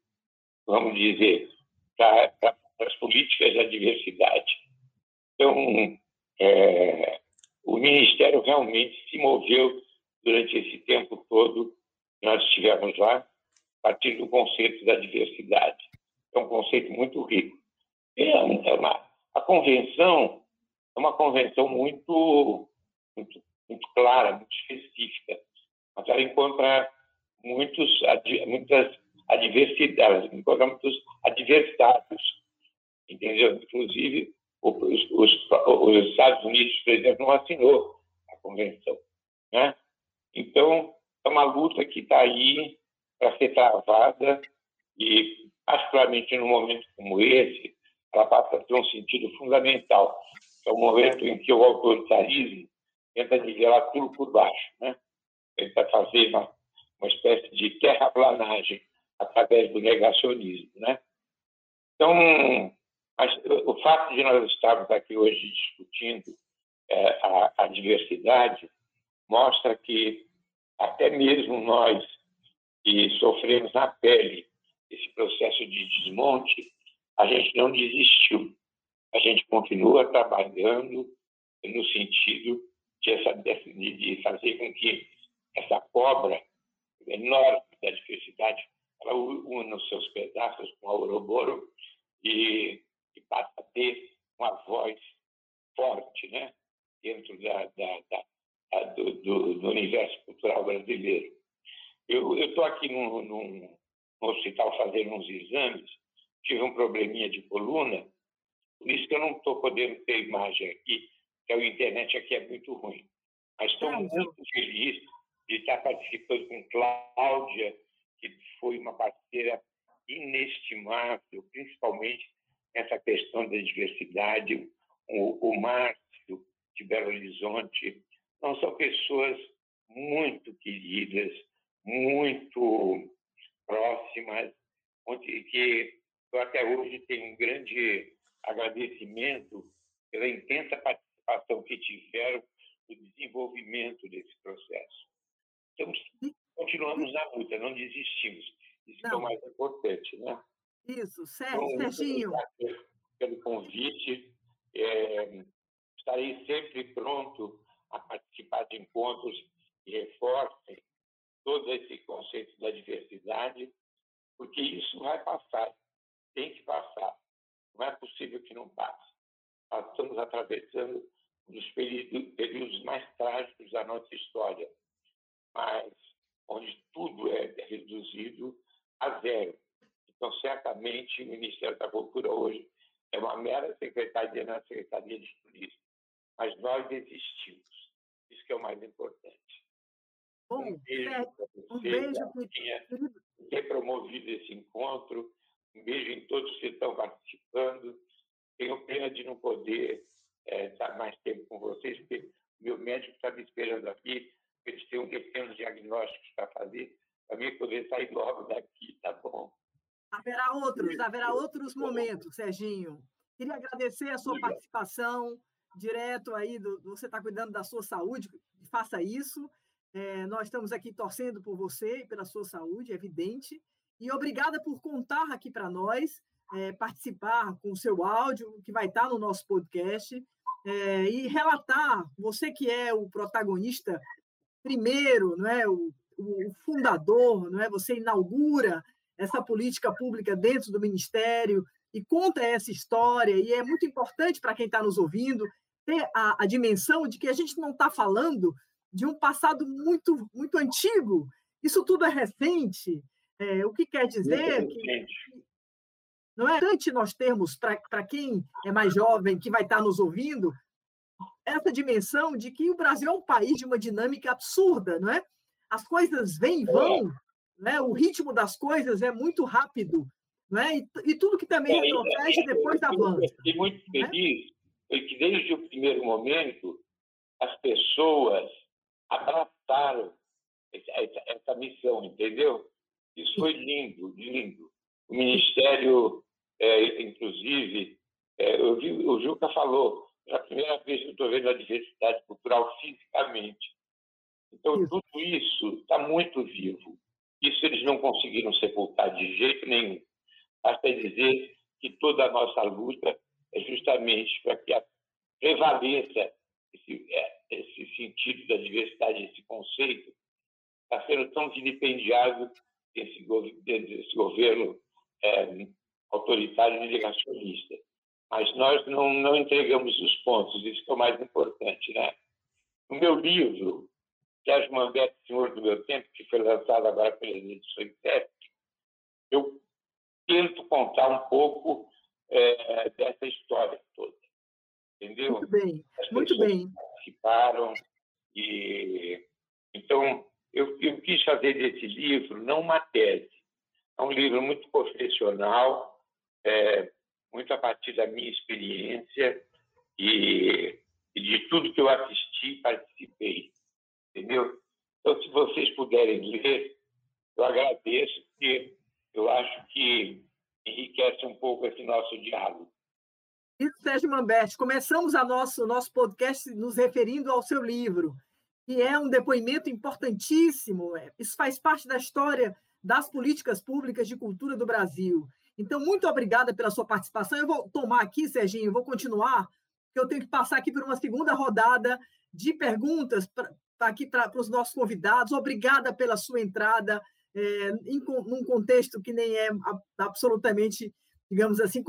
vamos dizer, para as políticas da diversidade. Então, é, o Ministério realmente se moveu durante esse tempo todo que nós estivemos lá, a partir do conceito da diversidade. É um conceito muito rico. É uma, a convenção é uma convenção muito, muito, muito clara, muito específica, mas ela encontra muitos, muitas adversidades, encontra muitos adversários, entendeu? Inclusive, os, os, os Estados Unidos, por exemplo, não assinou a convenção, né? Então, é uma luta que está aí para ser travada e, particularmente num momento como esse, ela passa a ter um sentido fundamental, que é o momento em que o autoritarismo tenta nivelar tudo por baixo, né? tenta fazer uma, uma espécie de terraplanagem através do negacionismo. Né? Então, mas o fato de nós estarmos aqui hoje discutindo é, a, a diversidade mostra que até mesmo nós que sofremos na pele esse processo de desmonte, a gente não desistiu. A gente continua trabalhando no sentido de, essa, de fazer com que essa cobra enorme da diversidade ela una os seus pedaços com a Ouroboro e, e passa a ter uma voz forte né? dentro da, da, da do, do, do, universo cultural brasileiro. Eu estou aqui no hospital fazendo uns exames, tive um probleminha de coluna, por isso que eu não estou podendo ter imagem aqui, porque a internet aqui é muito ruim. Mas estou ah, muito feliz de estar participando com Cláudia, que foi uma parceira inestimável, principalmente nessa questão da diversidade, o, o Márcio de Belo Horizonte, não são pessoas muito queridas, muito próximas, onde que eu até hoje tenho um grande agradecimento pela intensa participação que tiveram no desenvolvimento desse processo. Então, continuamos na luta, não desistimos. Isso não. é o mais importante, né? Isso, Sérgio, então, Serginho. Pelo convite, é, estarei sempre pronto a participar de encontros que reforcem todo esse conceito da diversidade, porque isso vai passar, tem que passar. Não é possível que não passe. Nós estamos atravessando um dos períodos mais trágicos da nossa história, mas onde tudo é reduzido a zero. Então, certamente, o Ministério da Cultura hoje é uma mera secretaria na Secretaria de Turismo. Mas nós existimos. Isso que é o mais importante. Bom, um beijo é, para você, um beijo ter promovido esse encontro. Um beijo em todos que estão participando. Tenho pena de não poder é, estar mais tempo com vocês, porque meu médico está me esperando aqui. Eles têm um pequeno diagnóstico para fazer, para mim poder sair logo daqui, tá bom? Haverá outros, haverá outros momentos, Serginho. Queria agradecer a sua participação direto aí, do, você está cuidando da sua saúde, faça isso. É, nós estamos aqui torcendo por você e pela sua saúde, é evidente. E obrigada por contar aqui para nós, é, participar com o seu áudio, que vai estar no nosso podcast, é, e relatar, você que é o protagonista primeiro, não é? o, o fundador, não é? você inaugura essa política pública dentro do Ministério e conta essa história, e é muito importante para quem está nos ouvindo ter a, a, dimensão de que a gente não está falando de um passado muito, muito antigo. Isso tudo é recente. É, o que quer dizer que não é importante nós termos, para quem é mais jovem, que vai estar nos ouvindo, essa dimensão de que o Brasil é um país de uma dinâmica absurda, não é? As coisas vêm e vão, né? o ritmo das coisas é muito rápido, né? e, e tudo que também é, retrocede é, depois avança. Fiquei muito né? feliz é? que, desde o primeiro momento, as pessoas abraçaram essa, essa missão, entendeu? Isso foi lindo, lindo. O Ministério, é, inclusive, é, eu vi, o Juca falou, é a primeira vez que eu estou vendo a diversidade cultural fisicamente. Então, tudo isso está muito vivo. Isso eles não conseguiram sepultar de jeito nenhum. Basta dizer que toda a nossa luta é justamente para que prevaleça esse, é, esse sentido da diversidade, esse conceito, está sendo tão vilipendiado desse, desse governo é, autoritário e negacionista. Mas nós não, não entregamos os pontos, isso que é o mais importante. Né? No meu livro, Sérgio Mambete, Senhor do Meu Tempo, que foi lançado agora pela edição IPEP, eu tento contar um pouco é, dessa história toda. Entendeu? Muito bem, As muito bem. Participaram e então eu, eu quis fazer desse livro não uma tese, é um livro muito profissional, é, muito a partir da minha experiência e, e de tudo que eu assisti e participei entendeu? Então, se vocês puderem ler, eu agradeço, porque eu acho que enriquece um pouco esse nosso diálogo. Isso, Sérgio Mamberti. Começamos a nosso, o nosso podcast nos referindo ao seu livro, que é um depoimento importantíssimo. É, isso faz parte da história das políticas públicas de cultura do Brasil. Então, muito obrigada pela sua participação. Eu vou tomar aqui, Serginho, vou continuar, porque eu tenho que passar aqui por uma segunda rodada de perguntas Tá aqui para os nossos convidados. Obrigada pela sua entrada é, em num contexto que nem é absolutamente, digamos assim,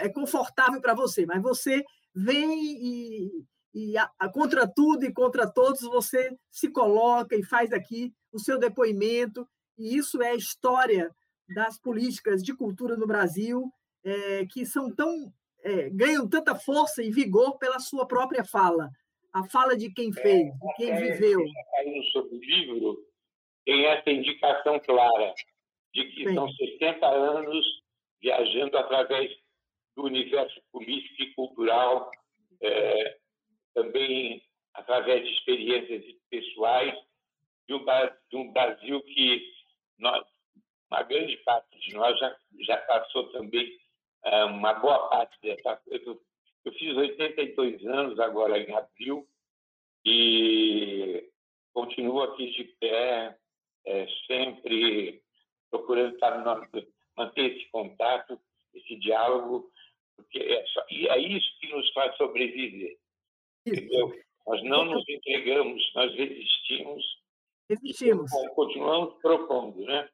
é confortável para você, mas você vem e, e a, a, contra tudo e contra todos você se coloca e faz aqui o seu depoimento, e isso é a história das políticas de cultura no Brasil, é, que são tão é, ganham tanta força e vigor pela sua própria fala a fala de quem fez, de quem viveu. Caindo sobre o livro, tem essa indicação clara de que Sim. são 60 anos viajando através do universo político e cultural, é, também através de experiências pessoais, de um, de um Brasil que nós, uma grande parte de nós já, já passou também é, uma boa parte dessa coisa eu fiz 82 anos agora em abril e continuo aqui de pé, é, sempre procurando estar manter esse contato, esse diálogo, porque é, só, e é isso que nos faz sobreviver. Entendeu? Nós não nos entregamos, nós resistimos. Resistimos. Continuamos propondo, né?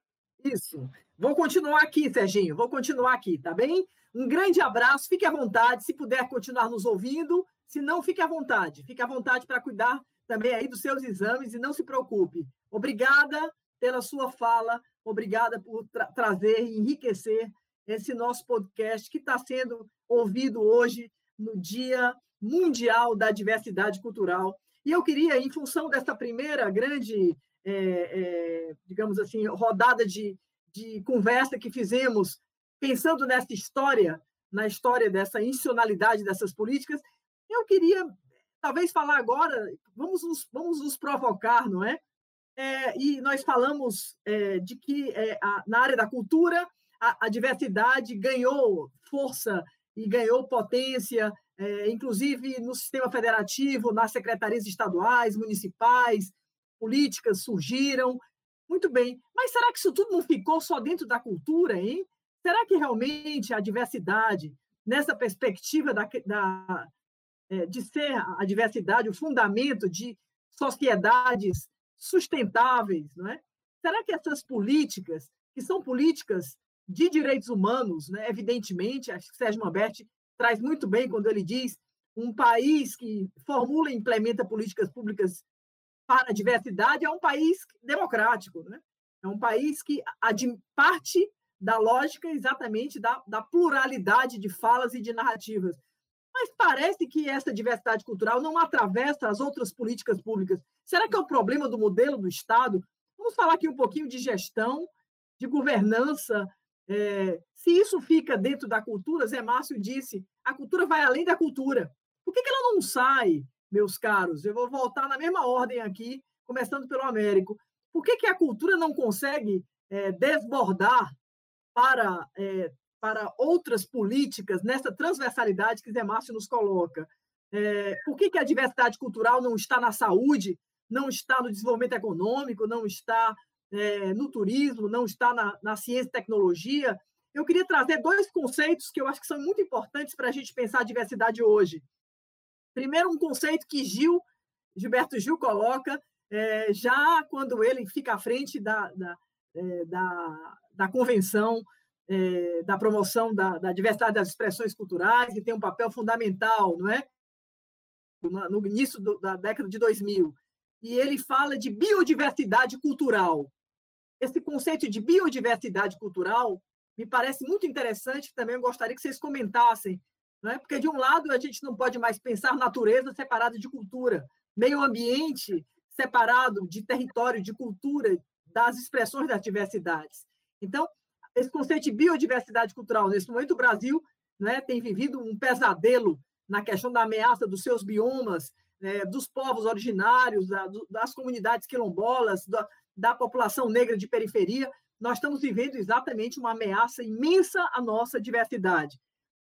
Isso. Vou continuar aqui, Serginho, vou continuar aqui, tá bem? Um grande abraço, fique à vontade, se puder continuar nos ouvindo, se não, fique à vontade, fique à vontade para cuidar também aí dos seus exames e não se preocupe. Obrigada pela sua fala, Obrigada por tra trazer e enriquecer esse nosso podcast que está sendo ouvido hoje no Dia Mundial da Diversidade Cultural. E eu queria, em função dessa primeira grande, é, é, digamos assim, rodada de, de conversa que fizemos, pensando nessa história, na história dessa institucionalidade dessas políticas, eu queria talvez falar agora, vamos nos, vamos nos provocar, não é? é e nós falamos é, de que é, a, na área da cultura a, a, diversidade ganhou força e ganhou potência, é, inclusive no sistema federativo, nas secretarias estaduais, municipais, políticas surgiram. Muito bem, mas será que isso tudo não ficou só dentro da cultura, hein? Será que realmente a diversidade, nessa perspectiva da, da, é, de ser a diversidade o fundamento de sociedades sustentáveis, não é? Será que essas políticas, que são políticas de direitos humanos, né? evidentemente, acho que Sérgio Mamberti traz muito bem quando ele diz um país que formula e implementa políticas públicas para a diversidade é um país democrático, né? é um país que parte da lógica exatamente da, da pluralidade de falas e de narrativas. Mas parece que essa diversidade cultural não atravessa as outras políticas públicas. Será que é o problema do modelo do Estado? Vamos falar aqui um pouquinho de gestão, de governança. É, se isso fica dentro da cultura, Zé Márcio disse, a cultura vai além da cultura. Por que, que ela não sai, meus caros? Eu vou voltar na mesma ordem aqui, começando pelo Américo. Por que, que a cultura não consegue é, desbordar para é, para outras políticas nessa transversalidade que Zé Márcio nos coloca. Por que, que a diversidade cultural não está na saúde, não está no desenvolvimento econômico, não está é, no turismo, não está na, na ciência e tecnologia? Eu queria trazer dois conceitos que eu acho que são muito importantes para a gente pensar a diversidade hoje. Primeiro, um conceito que Gil, Gilberto Gil coloca é, já quando ele fica à frente da, da, é, da, da convenção é, da promoção da, da, diversidade das expressões culturais, que tem um papel fundamental, não é? No, no início do, da década de 2000. E ele fala de biodiversidade cultural. Esse conceito de biodiversidade cultural me parece muito interessante, também eu gostaria que vocês comentassem, não é? Porque de um lado a gente não pode mais pensar natureza separada de cultura, meio ambiente separado de território, de cultura, das expressões das diversidades. Então, esse conceito de biodiversidade cultural. Nesse momento, o Brasil né, tem vivido um pesadelo na questão da ameaça dos seus biomas, né, dos povos originários, da, das comunidades quilombolas, da, da população negra de periferia. Nós estamos vivendo exatamente uma ameaça imensa à nossa diversidade.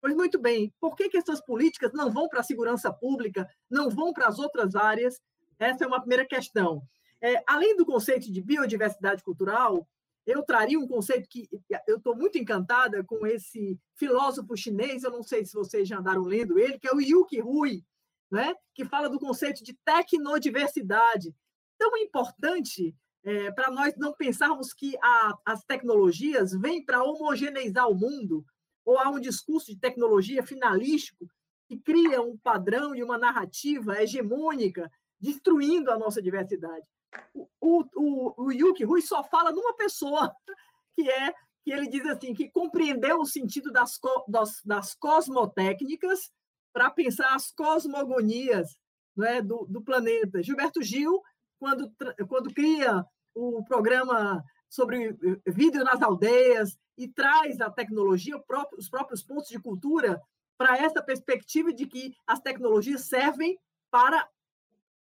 Pois muito bem, por que, que essas políticas não vão para a segurança pública, não vão para as outras áreas? Essa é uma primeira questão. É, além do conceito de biodiversidade cultural, eu traria um conceito que eu estou muito encantada com esse filósofo chinês, eu não sei se vocês já andaram lendo ele, que é o Yuki Hui, né? que fala do conceito de tecnodiversidade. Tão importante é, para nós não pensarmos que a, as tecnologias vêm para homogeneizar o mundo, ou há um discurso de tecnologia finalístico que cria um padrão e uma narrativa hegemônica, destruindo a nossa diversidade o, o, o Yuki Rui só fala numa pessoa, [LAUGHS] que é que ele diz assim, que compreendeu o sentido das, das, das cosmotécnicas para pensar as cosmogonias é do, do planeta. Gilberto Gil, quando, quando cria o programa sobre vídeo nas aldeias e traz a tecnologia, os próprios pontos de cultura, para essa perspectiva de que as tecnologias servem para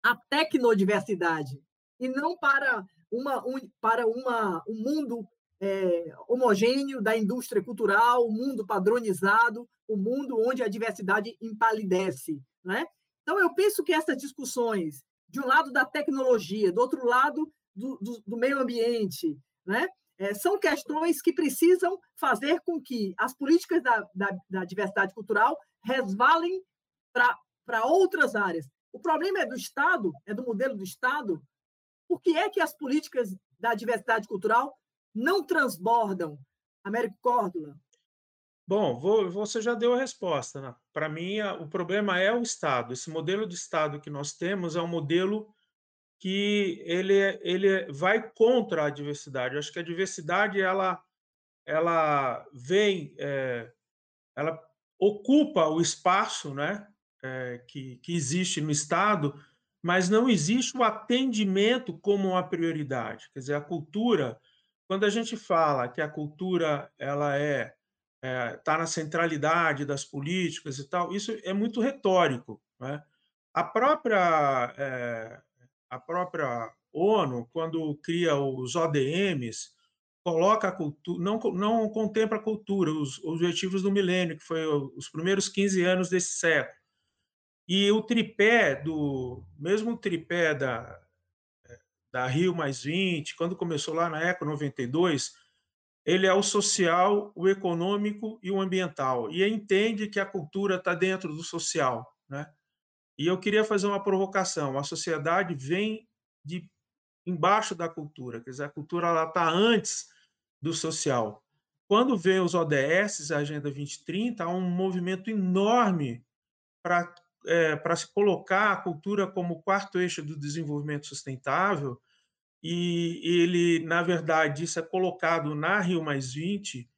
a tecnodiversidade e não para, uma, um, para uma, um mundo é, homogêneo da indústria cultural, um mundo padronizado, um mundo onde a diversidade empalidece. Né? Então, eu penso que essas discussões, de um lado da tecnologia, do outro lado do, do, do meio ambiente, né? É, são questões que precisam fazer com que as políticas da, da, da diversidade cultural resvalem para outras áreas. O problema é do Estado, é do modelo do Estado, por que é que as políticas da diversidade cultural não transbordam? Américo Córdula. Bom, você já deu a resposta. Né? Para mim, o problema é o Estado. Esse modelo de Estado que nós temos é um modelo que ele, ele vai contra a diversidade. Eu acho que a diversidade ela, ela vem, é, ela ocupa o espaço né, é, que, que existe no Estado, mas não existe o atendimento como uma prioridade. Quer dizer, a cultura, quando a gente fala que a cultura ela é está é, tá na centralidade das políticas e tal, isso é muito retórico. Né? A própria é, a própria ONU, quando cria os ODMs, coloca a cultura, não, não contempla a cultura, os objetivos do milênio, que foi os primeiros 15 anos desse século. E o tripé do, mesmo o tripé da, da Rio mais 20, quando começou lá na Eco 92, ele é o social, o econômico e o ambiental. E entende que a cultura está dentro do social, né? E eu queria fazer uma provocação. A sociedade vem de embaixo da cultura, quer dizer, a cultura está antes do social. Quando vem os ODS, a Agenda 2030, há um movimento enorme para é, para se colocar a cultura como quarto eixo do desenvolvimento sustentável, e ele, na verdade, isso é colocado na Rio Mais 20.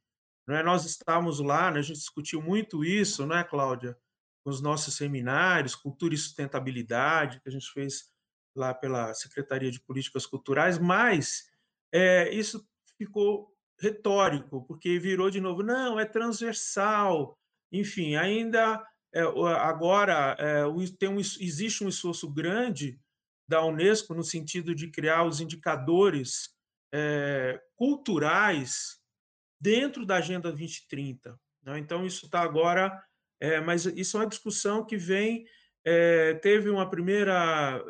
Né? Nós estávamos lá, né? a gente discutiu muito isso, não é, Cláudia? nos nossos seminários, Cultura e Sustentabilidade, que a gente fez lá pela Secretaria de Políticas Culturais, mas é, isso ficou retórico, porque virou de novo, não, é transversal, enfim, ainda é, agora é, tem um, existe um esforço grande da Unesco no sentido de criar os indicadores é, culturais dentro da Agenda 2030. Né? Então, isso está agora é, mas isso é uma discussão que vem. É, teve uma primeira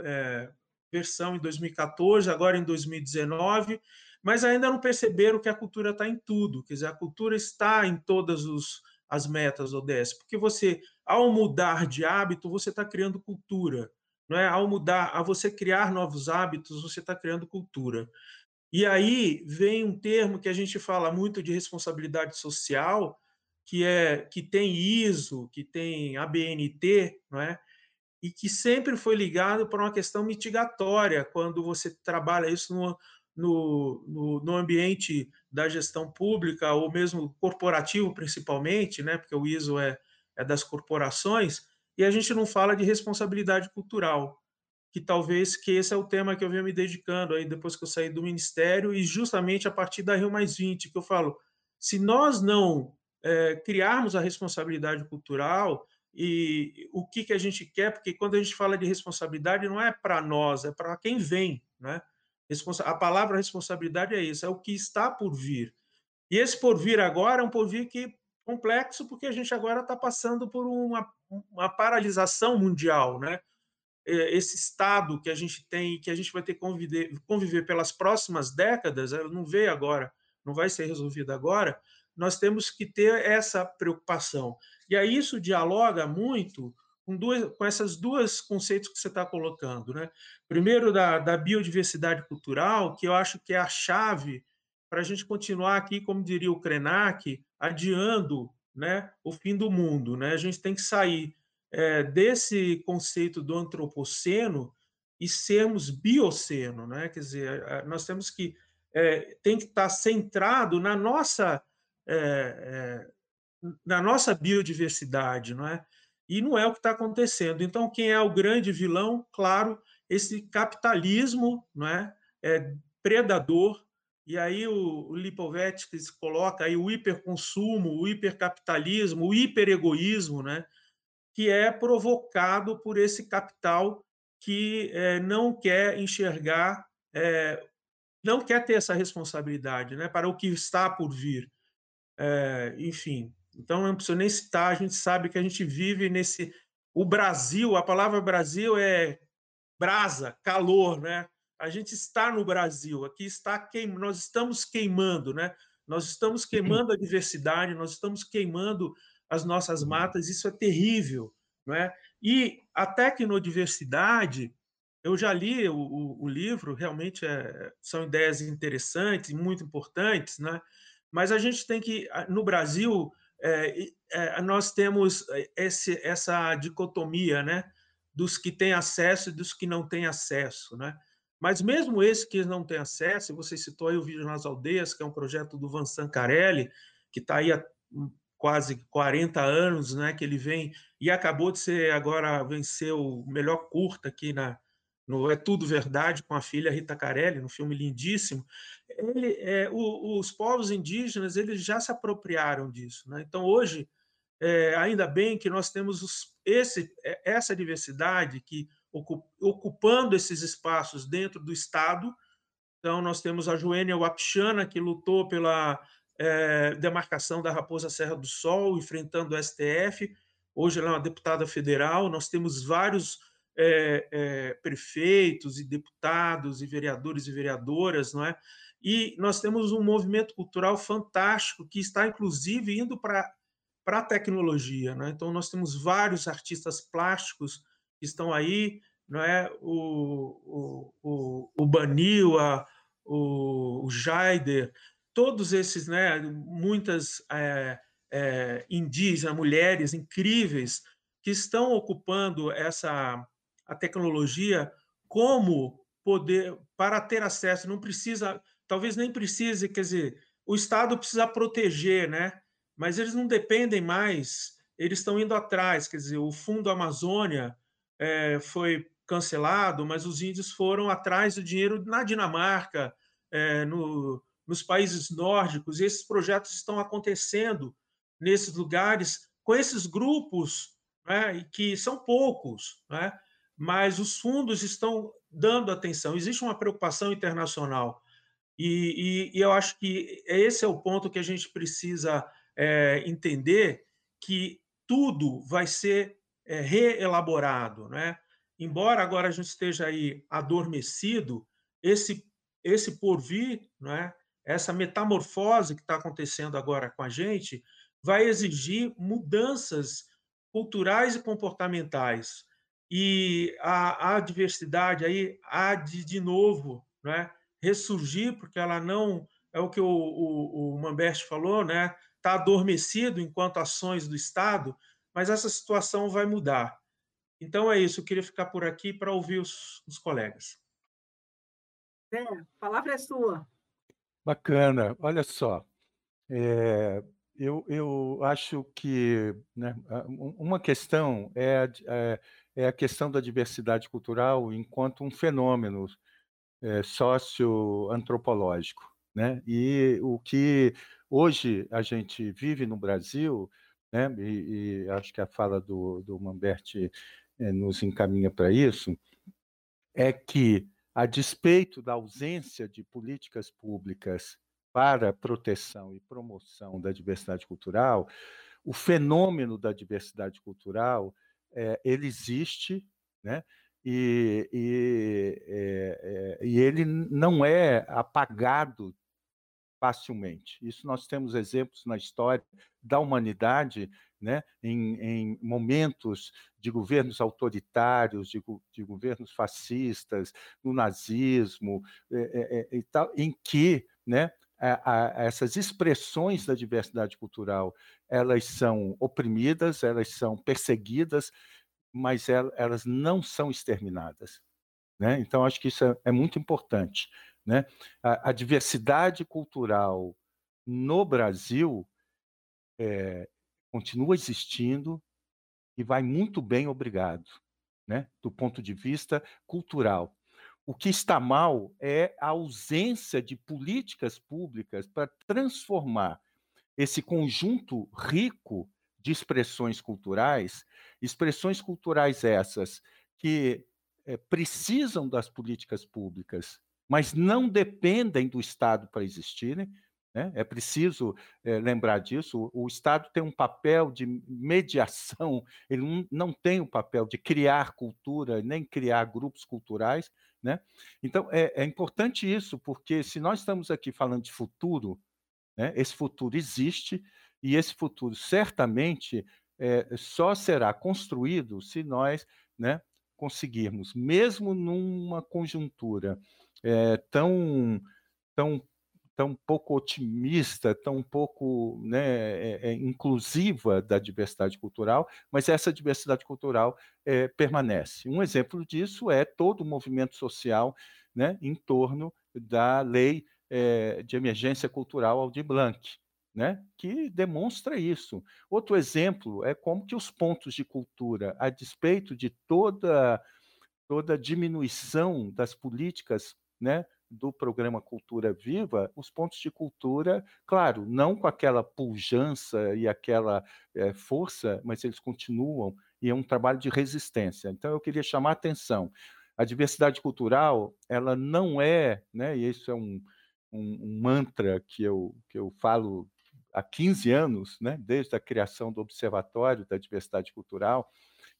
versão em 2014, agora em 2019, mas ainda não perceberam que a cultura está em tudo, quer dizer, a cultura está em todas os, as metas ODS, porque você, ao mudar de hábito, você está criando cultura, não é? Ao mudar, a você criar novos hábitos, você está criando cultura. E aí vem um termo que a gente fala muito de responsabilidade social, que é que tem ISO, que tem ABNT, não é? E que sempre foi ligado para uma questão mitigatória quando você trabalha isso no, no, no, no, ambiente da gestão pública ou mesmo corporativo principalmente, né? Porque o ISO é, é das corporações e a gente não fala de responsabilidade cultural, que talvez que esse é o tema que eu venho me dedicando aí depois que eu saí do ministério e justamente a partir da Rio Mais 20 que eu falo, se nós não é, criarmos a responsabilidade cultural e o que, que a gente quer, porque quando a gente fala de responsabilidade, não é para nós, é para quem vem. Né? A palavra responsabilidade é isso, é o que está por vir. E esse por vir agora é um porvir que complexo, porque a gente agora está passando por uma, uma paralisação mundial. Né? Esse estado que a gente tem, que a gente vai ter que conviver, conviver pelas próximas décadas, não veio agora, não vai ser resolvida agora, nós temos que ter essa preocupação. E aí isso dialoga muito com, duas, com essas duas conceitos que você está colocando. Né? Primeiro, da, da biodiversidade cultural, que eu acho que é a chave para a gente continuar aqui, como diria o Krenak, adiando né, o fim do mundo. Né? A gente tem que sair é, desse conceito do antropoceno e sermos bioceno. Né? Quer dizer, nós temos que é, tem que estar centrado na nossa é, na nossa biodiversidade, não é? E não é o que está acontecendo. Então, quem é o grande vilão? Claro, esse capitalismo, não é? é predador. E aí o, o Lipovetsky coloca aí o hiperconsumo, o hipercapitalismo, o hiperegoísmo, né? que é provocado por esse capital que é, não quer enxergar, é, não quer ter essa responsabilidade né, para o que está por vir. É, enfim, então não preciso nem citar, a gente sabe que a gente vive nesse. O Brasil, a palavra Brasil é brasa, calor, né? A gente está no Brasil, aqui está queim... nós estamos queimando, né? Nós estamos queimando a diversidade, nós estamos queimando as nossas matas, isso é terrível, não é? E a tecnodiversidade, eu já li o, o, o livro, realmente é, são ideias interessantes, muito importantes, né? Mas a gente tem que, no Brasil, é, é, nós temos esse, essa dicotomia, né? Dos que têm acesso e dos que não têm acesso, né? Mas mesmo esse que não tem acesso, você citou aí o Vídeo nas Aldeias, que é um projeto do Van Sancarelli, que está aí há quase 40 anos, né, que ele vem e acabou de ser agora venceu o melhor curta aqui na no É Tudo Verdade com a filha Rita Carelli, no filme lindíssimo. Ele, é, o, os povos indígenas eles já se apropriaram disso, né? Então hoje é, ainda bem que nós temos os, esse, é, essa diversidade que ocupando esses espaços dentro do Estado. Então, nós temos a Joênia Wapichana, que lutou pela é, demarcação da Raposa Serra do Sol, enfrentando o STF. Hoje ela é uma deputada federal. Nós temos vários é, é, prefeitos e deputados e vereadores e vereadoras, não é? E nós temos um movimento cultural fantástico que está, inclusive, indo para a tecnologia. Né? Então, nós temos vários artistas plásticos estão aí, não é? o, o, o, Banil, a, o, o Jaider, todos esses, né? muitas é, é, indígenas, mulheres incríveis que estão ocupando essa a tecnologia como poder para ter acesso. Não precisa, talvez nem precise, quer dizer, o Estado precisa proteger, né? mas eles não dependem mais, eles estão indo atrás. Quer dizer, o Fundo Amazônia é, foi cancelado, mas os índios foram atrás do dinheiro na Dinamarca, é, no, nos países nórdicos, e esses projetos estão acontecendo nesses lugares com esses grupos, né, que são poucos, né, mas os fundos estão dando atenção. Existe uma preocupação internacional. E, e, e eu acho que esse é o ponto que a gente precisa é, entender que tudo vai ser é, reelaborado, né? Embora agora a gente esteja aí adormecido, esse esse porvir, né? Essa metamorfose que está acontecendo agora com a gente vai exigir mudanças culturais e comportamentais e a, a diversidade aí há de de novo, né? Ressurgir porque ela não é o que o, o, o Mambert falou, né? está adormecido enquanto ações do Estado, mas essa situação vai mudar. Então é isso, eu queria ficar por aqui para ouvir os, os colegas. É, a palavra é sua. Bacana, olha só. É, eu, eu acho que né, uma questão é, é, é, a questão da diversidade cultural enquanto um fenômeno é, socioantropológico. Né? E o que hoje a gente vive no Brasil, né? e, e acho que a fala do, do Mamberti é, nos encaminha para isso, é que, a despeito da ausência de políticas públicas para proteção e promoção da diversidade cultural, o fenômeno da diversidade cultural é, ele existe, né? E, e, é, é, e, ele não é apagado facilmente. Isso nós temos exemplos na história da humanidade, né, em, em momentos de governos autoritários, de, de, governos fascistas, no nazismo é, é, e tal, em que, né, a, a, essas expressões da diversidade cultural elas são oprimidas, elas são perseguidas, mas elas não são exterminadas. Né? Então, acho que isso é, é muito importante. Né? A, a diversidade cultural no Brasil é, continua existindo e vai muito bem, obrigado, né? do ponto de vista cultural. O que está mal é a ausência de políticas públicas para transformar esse conjunto rico de expressões culturais, expressões culturais essas que é, precisam das políticas públicas mas não dependem do Estado para existirem. Né? É preciso é, lembrar disso. O, o, Estado tem um papel de mediação, [LAUGHS] ele não, não tem o papel de criar cultura, nem criar grupos culturais. Né? Então, é, é importante isso, porque se nós estamos aqui falando de futuro, né, esse futuro existe, e esse futuro certamente é, só será construído se nós né, conseguirmos, mesmo numa conjuntura é, tão, tão, tão pouco otimista, tão pouco né, é, inclusiva da diversidade cultural, mas essa diversidade cultural permanece. Um exemplo disso é todo o movimento social né, em torno da lei de emergência cultural Aldir Blanc, né, que demonstra isso. Outro exemplo é como que os pontos de cultura, a despeito de toda toda diminuição das políticas, né, do programa Cultura Viva, os pontos de cultura, claro, não com aquela pujança e aquela é, força, mas eles continuam e é um trabalho de resistência. Então, eu queria chamar a atenção. A diversidade cultural, ela não é, né, e isso é um, um, um mantra que eu, que eu falo há 15 anos, né, desde a criação do Observatório da Diversidade Cultural,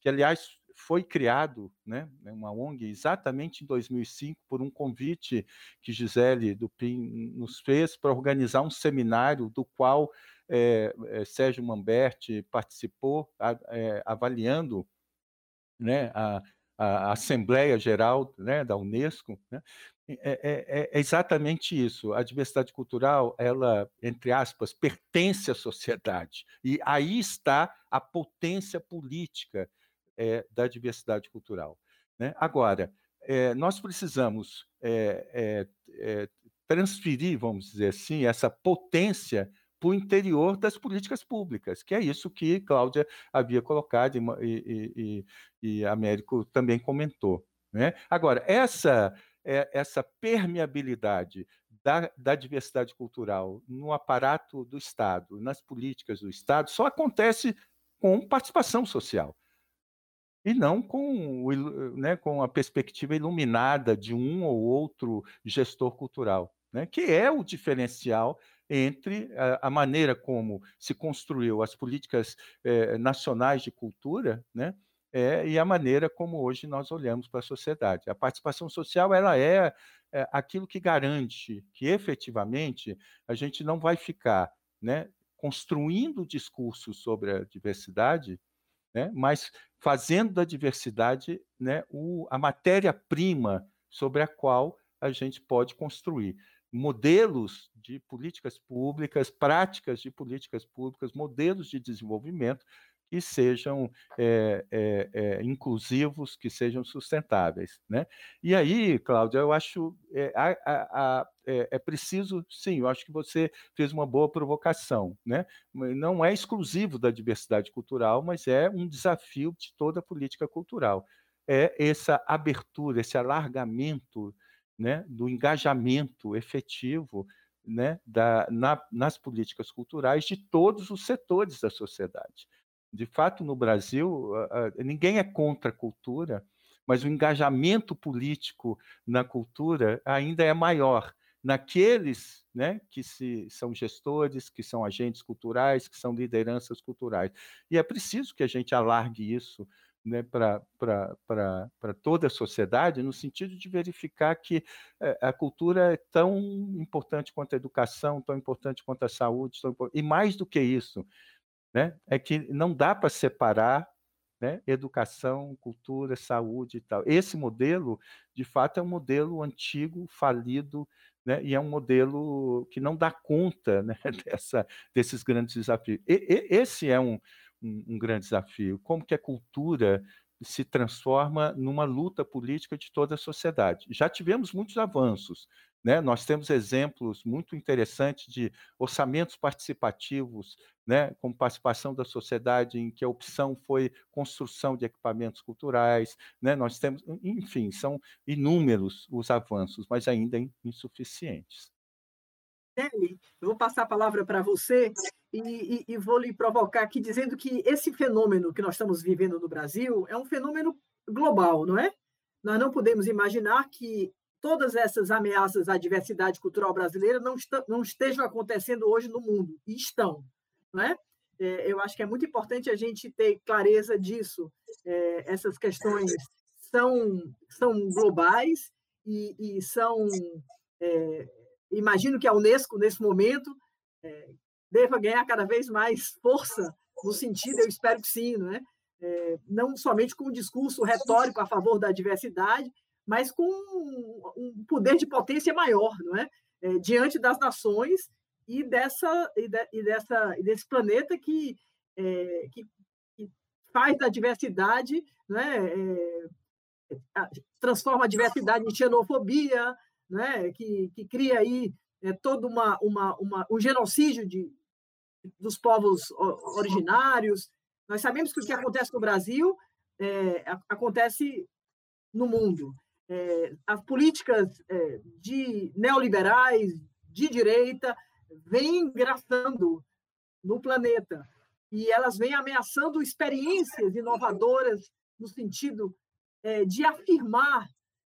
que, aliás, foi criado, né, uma ONG, exatamente em 2005, por um convite que Gisele Dupin nos fez para organizar um seminário do qual é, é, Sérgio Mamberti participou, a, é, avaliando né, a, a Assembleia Geral né, da Unesco, né, é, é, é, exatamente isso. A diversidade cultural, ela, entre aspas, pertence à sociedade. E aí está a potência política é, da diversidade cultural. Né? Agora, é, nós precisamos é, transferir, vamos dizer assim, essa potência para o interior das políticas públicas, que é isso que Cláudia havia colocado e, e, e, e Américo também comentou. Né? Agora, essa, essa permeabilidade da, da, diversidade cultural no aparato do Estado, nas políticas do Estado, só acontece com participação social e não com, né, com a perspectiva iluminada de um ou outro gestor cultural, né, que é o diferencial entre a, a maneira como se construiu as políticas eh, nacionais de cultura, né, é, e a maneira como hoje nós olhamos para a sociedade. A participação social ela é, é aquilo que garante que efetivamente a gente não vai ficar né, construindo discursos sobre a diversidade né? mas fazendo da diversidade né, o, a matéria-prima sobre a qual a gente pode construir. Modelos de políticas públicas, práticas de políticas públicas, modelos de desenvolvimento que sejam é, é, é, inclusivos, que sejam sustentáveis. Né? E aí, Cláudia, eu acho é, a, a, é, é, preciso, sim, eu acho que você fez uma boa provocação. Né? Não é exclusivo da diversidade cultural, mas é um desafio de toda a política cultural. É essa abertura, esse alargamento né, do engajamento efetivo né, da, na, nas políticas culturais de todos os setores da sociedade. De fato, no Brasil, ninguém é contra a cultura, mas o engajamento político na cultura ainda é maior naqueles né, que se, são gestores, que são agentes culturais, que são lideranças culturais. E é preciso que a gente alargue isso né, para toda a sociedade, no sentido de verificar que eh, a cultura é tão importante quanto a educação, tão importante quanto a saúde, tão, e mais do que isso, né, é que não dá para separar né, educação, cultura, saúde e tal. Esse modelo, de fato, é um modelo antigo, falido, né, e é um modelo que não dá conta né, [LAUGHS] dessa, desses grandes desafios. E, e, esse é um, um, um grande desafio. Como que a cultura se transforma numa luta política de toda a sociedade. Já tivemos muitos avanços, né? Nós temos exemplos muito interessantes de orçamentos participativos, né, com participação da sociedade, em que a opção foi construção de equipamentos culturais. Né? Nós temos, enfim, são inúmeros os avanços, mas ainda insuficientes. Nelly, eu vou passar a palavra para você e, e, e, vou lhe provocar aqui dizendo que esse fenômeno que nós estamos vivendo no Brasil é um fenômeno global, não é? Nós não podemos imaginar que todas essas ameaças à diversidade cultural brasileira não, não estejam acontecendo hoje no mundo, e estão. Né? É, eu acho que é muito importante a gente ter clareza disso. É, essas questões são, são globais e, e são. É, imagino que a Unesco, nesse momento, é, deva ganhar cada vez mais força no sentido, eu espero que sim, não é? Não somente com um discurso retórico a favor da diversidade, mas com um poder de potência maior, não é? é diante das nações e dessa e, de, e dessa e desse planeta que, é, que, que, faz da diversidade, não é? é transforma a diversidade em xenofobia, né? que, que cria aí é, todo uma, uma, uma, um genocídio de, dos povos originários. Nós sabemos que o que acontece no Brasil é, acontece no mundo. É, as políticas é, de neoliberais, de direita, vêm engraçando no planeta e elas vêm ameaçando experiências inovadoras no sentido é, de afirmar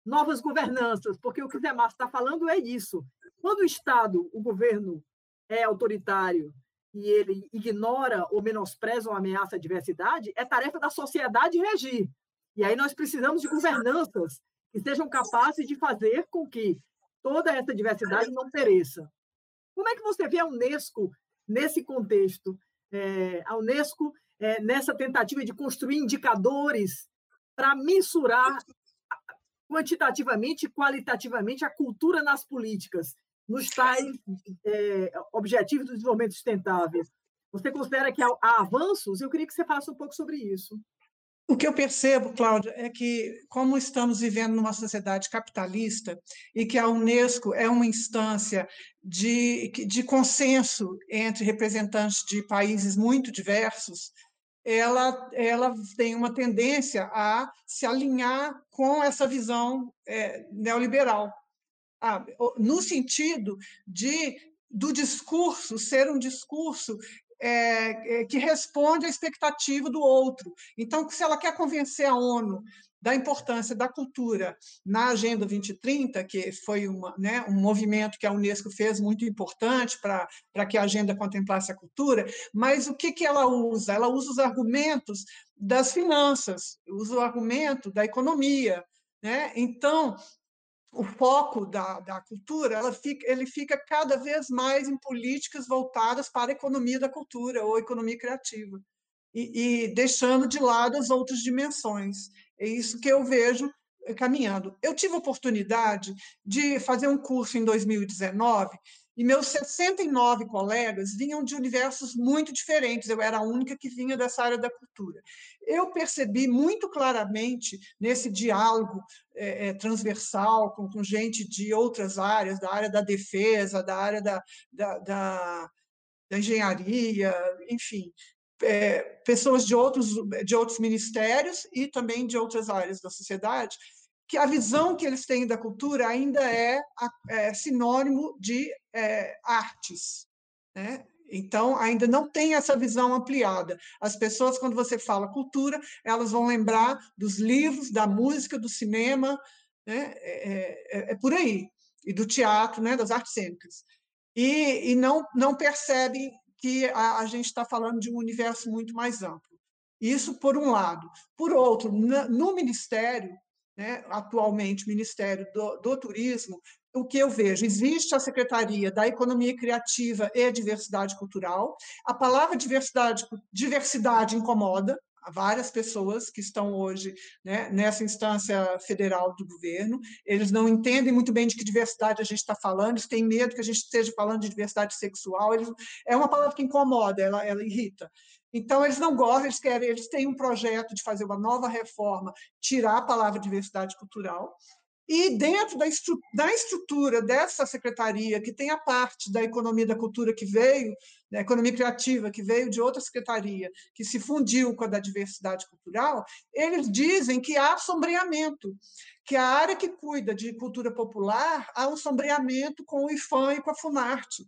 novas governanças, porque o que o Demar está falando é isso. Quando o Estado, o governo, é autoritário e ele ignora ou menospreza ou ameaça a diversidade, é tarefa da sociedade regir. E aí nós precisamos de governanças que sejam capazes de fazer com que toda essa diversidade não pereça. Como é que você vê a Unesco nesse contexto? É, a Unesco é, nessa tentativa de construir indicadores para mensurar quantitativamente e qualitativamente a cultura nas políticas, nos tais é, objetivos do desenvolvimento sustentável. Você considera que há, avanços? Eu queria que você falasse um pouco sobre isso. O que eu percebo, Cláudia, é que, como estamos vivendo numa sociedade capitalista e que a Unesco é uma instância de, de consenso entre representantes de países muito diversos, ela, ela tem uma tendência a se alinhar com essa visão é, neoliberal, ah, no sentido de do discurso ser um discurso é, é, que responde à expectativa do outro. Então, se ela quer convencer a ONU da importância da cultura na Agenda 2030, que foi uma, né, um movimento que a Unesco fez muito importante para que a agenda contemplasse a cultura, mas o que, que ela usa? Ela usa os argumentos das finanças, usa o argumento da economia. Né? Então, o foco da, da cultura fica, ele fica cada vez mais em políticas voltadas para a economia da cultura ou economia criativa, e, e deixando de lado as outras dimensões. É isso que eu vejo eh, caminhando. Eu tive a oportunidade de fazer um curso em 2019 e meus 69 colegas vinham de universos muito diferentes, eu era a única que vinha dessa área da cultura. Eu percebi muito claramente nesse diálogo é, transversal com, com, gente de outras áreas, da área da defesa, da área da, da, da, da engenharia, enfim, é, pessoas de outros, de outros ministérios e também de outras áreas da sociedade, que a visão que eles têm da cultura ainda é, é sinônimo de é, artes. Né? Então, ainda não tem essa visão ampliada. As pessoas, quando você fala cultura, elas vão lembrar dos livros, da música, do cinema, né? é, é, é, é por aí, e do teatro, né? das artes cênicas. E, e não, não percebem que a, a gente está falando de um universo muito mais amplo. Isso por um lado. Por outro, no Ministério, né, atualmente Ministério do, do, Turismo, o que eu vejo? Existe a Secretaria da Economia Criativa e Diversidade Cultural. A palavra diversidade, diversidade incomoda, várias pessoas que estão hoje né, nessa instância federal do governo. Eles não entendem muito bem de que diversidade a gente está falando, eles têm medo que a gente esteja falando de diversidade sexual. Eles, é uma palavra que incomoda, ela, ela irrita. Então, eles não gostam, eles querem, eles têm um projeto de fazer uma nova reforma, tirar a palavra diversidade cultural, e dentro da, estru da estrutura dessa secretaria, que tem a parte da economia da cultura que veio, da economia criativa, que veio de outra secretaria, que se fundiu com a da diversidade cultural, eles dizem que há sombreamento, que a área que cuida de cultura popular há um sombreamento com o IFAM e com a FUNARTE.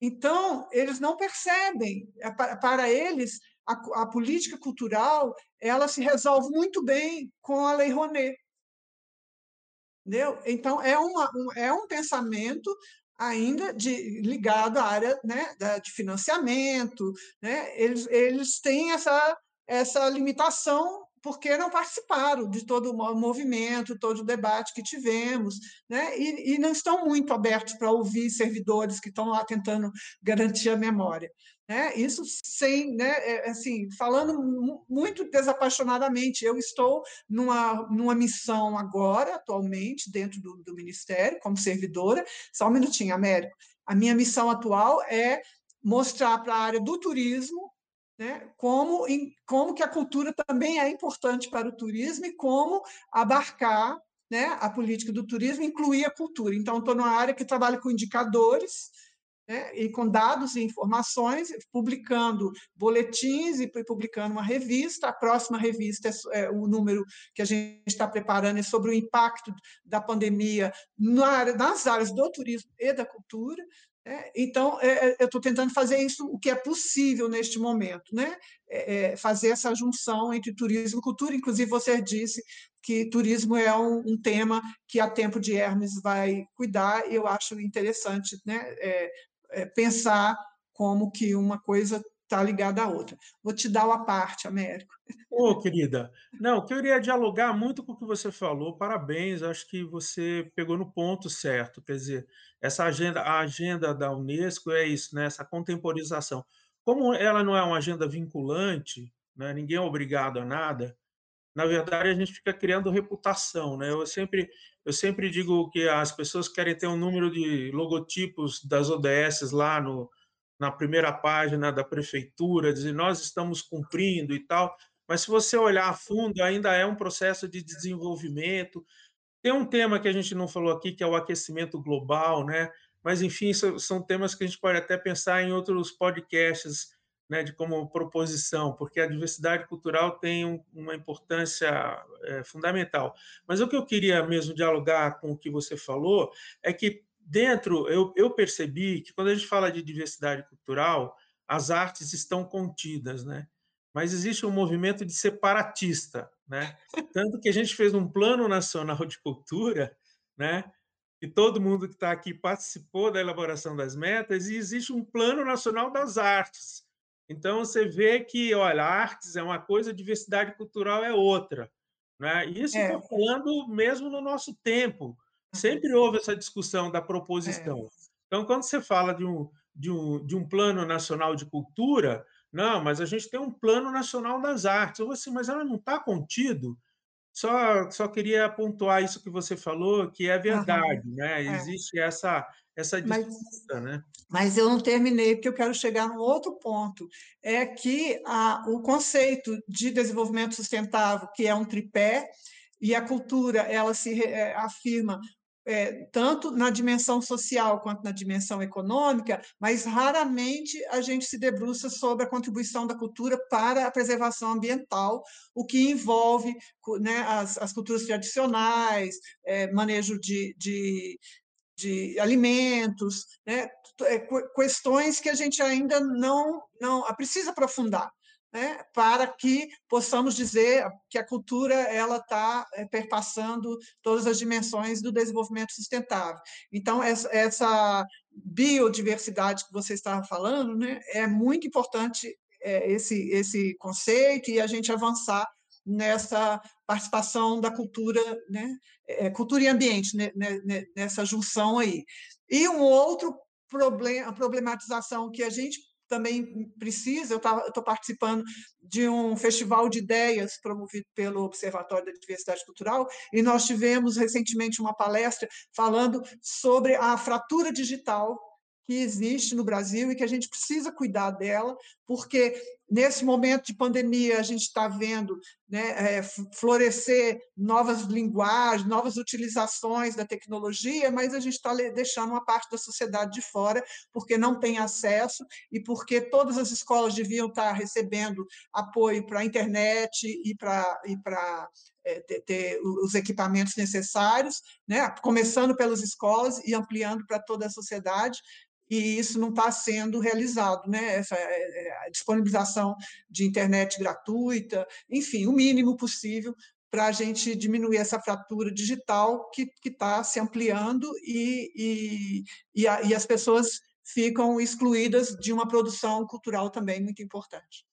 Então, eles não percebem, é para eles, a, a política cultural ela se resolve muito bem com a Lei Rouanet, Entendeu? Então, é, uma, um, é um pensamento ainda de, ligado à área né, de financiamento. Né? Eles, eles têm essa, essa limitação porque não participaram de todo o movimento, todo o debate que tivemos, né? e, e não estão muito abertos para ouvir servidores que estão lá tentando garantir a memória. Né? Isso sem, né, é, assim, falando muito desapaixonadamente, eu estou numa, numa missão agora, atualmente, dentro do, do Ministério, como servidora. Só um minutinho, Américo. A minha missão atual é mostrar para a área do turismo né, como, em, como que a cultura também é importante para o turismo e como abarcar né, a política do turismo, incluir a cultura. Então, estou numa área que trabalha com indicadores, né, e com dados e informações, publicando boletins e publicando uma revista. A próxima revista é, é o número que a gente está preparando é sobre o impacto da pandemia nas áreas do turismo e da cultura. Né? Então, é, é eu estou tentando fazer isso o que é possível neste momento, né? É, fazer essa junção entre turismo e cultura. Inclusive, você disse que turismo é um, um, tema que a Tempo de Hermes vai cuidar, e eu acho interessante né, é, é, pensar como que uma coisa está ligada à outra. Vou te dar uma parte, Américo. Ô, oh, querida, não, eu queria dialogar muito com o que você falou, parabéns, acho que você pegou no ponto certo, quer dizer, essa agenda, a agenda da Unesco é isso, né, essa contemporização. Como ela não é uma agenda vinculante, né, ninguém é obrigado a nada, na verdade a gente fica criando reputação, né? Eu sempre eu sempre digo que as pessoas querem ter um número de logotipos das ODS lá no, na primeira página da prefeitura, dizer nós estamos cumprindo e tal, mas se você olhar a fundo, ainda é um processo de desenvolvimento. Tem um tema que a gente não falou aqui, que é o aquecimento global, né? Mas, enfim, são temas que a gente pode até pensar em outros podcasts né, de como proposição, porque a diversidade cultural tem um, uma importância é, fundamental. Mas o que eu queria mesmo dialogar com o que você falou é que dentro eu, eu percebi que quando a gente fala de diversidade cultural, as artes estão contidas, né? Mas existe um movimento de separatista, né? Tanto que a gente fez um plano nacional de cultura, né? E todo mundo que está aqui participou da elaboração das metas, e existe um plano nacional das artes, então, você vê que, olha, artes é uma coisa, diversidade cultural é outra. Né? E isso é. falando mesmo no nosso tempo. Sempre houve essa discussão da proposição. É. Então, quando você fala de um, de, um, de um plano nacional de cultura, não, mas a gente tem um plano nacional das artes. Eu vou assim, mas ela não está contido? Só, só queria pontuar isso que você falou, que é verdade, uhum. né? É. Existe essa, essa disputa, mas, né? Mas eu não terminei, porque eu quero chegar num outro ponto. É que a, o conceito de desenvolvimento sustentável, que é um tripé, e a cultura, ela se é, afirma é, tanto na dimensão social quanto na dimensão econômica, mas raramente a gente se debruça sobre a contribuição da cultura para a preservação ambiental, o que envolve né, as, as, culturas tradicionais, é, manejo de, de, de alimentos, né? É, questões que a gente ainda não, não precisa aprofundar. Né, para que possamos dizer que a cultura ela está é, perpassando todas as dimensões do desenvolvimento sustentável. Então essa, essa biodiversidade que você estava falando, né, é muito importante é, esse esse conceito e a gente avançar nessa participação da cultura, né? É, cultura e ambiente, né? né, né nessa junção aí. E um outro problema, problematização que a gente também precisa, eu estou participando de um festival de ideias promovido pelo Observatório da Diversidade Cultural, e nós tivemos recentemente uma palestra falando sobre a fratura digital que existe no Brasil e que a gente precisa cuidar dela, porque nesse momento de pandemia a gente está vendo né, é, florescer novas linguagens, novas utilizações da tecnologia, mas a gente está deixando uma parte da sociedade de fora porque não tem acesso e porque todas as escolas deviam estar recebendo apoio para a internet e para é, ter, ter, os equipamentos necessários, né? começando pelas escolas e ampliando para toda a sociedade, e isso não está sendo realizado, né? Essa é, é, a disponibilização de internet gratuita, enfim, o mínimo possível para a gente diminuir essa fratura digital que está se ampliando e, e, e, a, e as pessoas ficam excluídas de uma produção cultural também muito importante.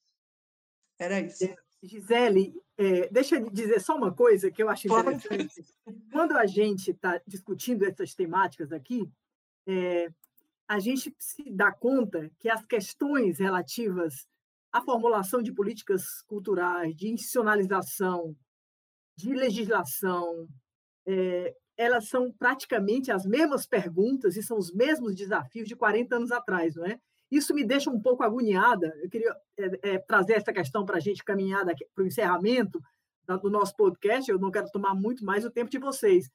Era isso. É, Gisele, é, deixa eu dizer só uma coisa que eu acho interessante. Quando a gente está discutindo essas temáticas aqui, é, a gente se dá conta que as questões relativas à formulação de políticas culturais, de institucionalização, de legislação, é, elas são praticamente as mesmas perguntas e são os mesmos desafios de 40 anos atrás, não é? Isso me deixa um pouco agoniada. Eu queria é, é, trazer essa questão para a gente caminhar para o encerramento do nosso podcast. Eu não quero tomar muito mais o tempo de vocês,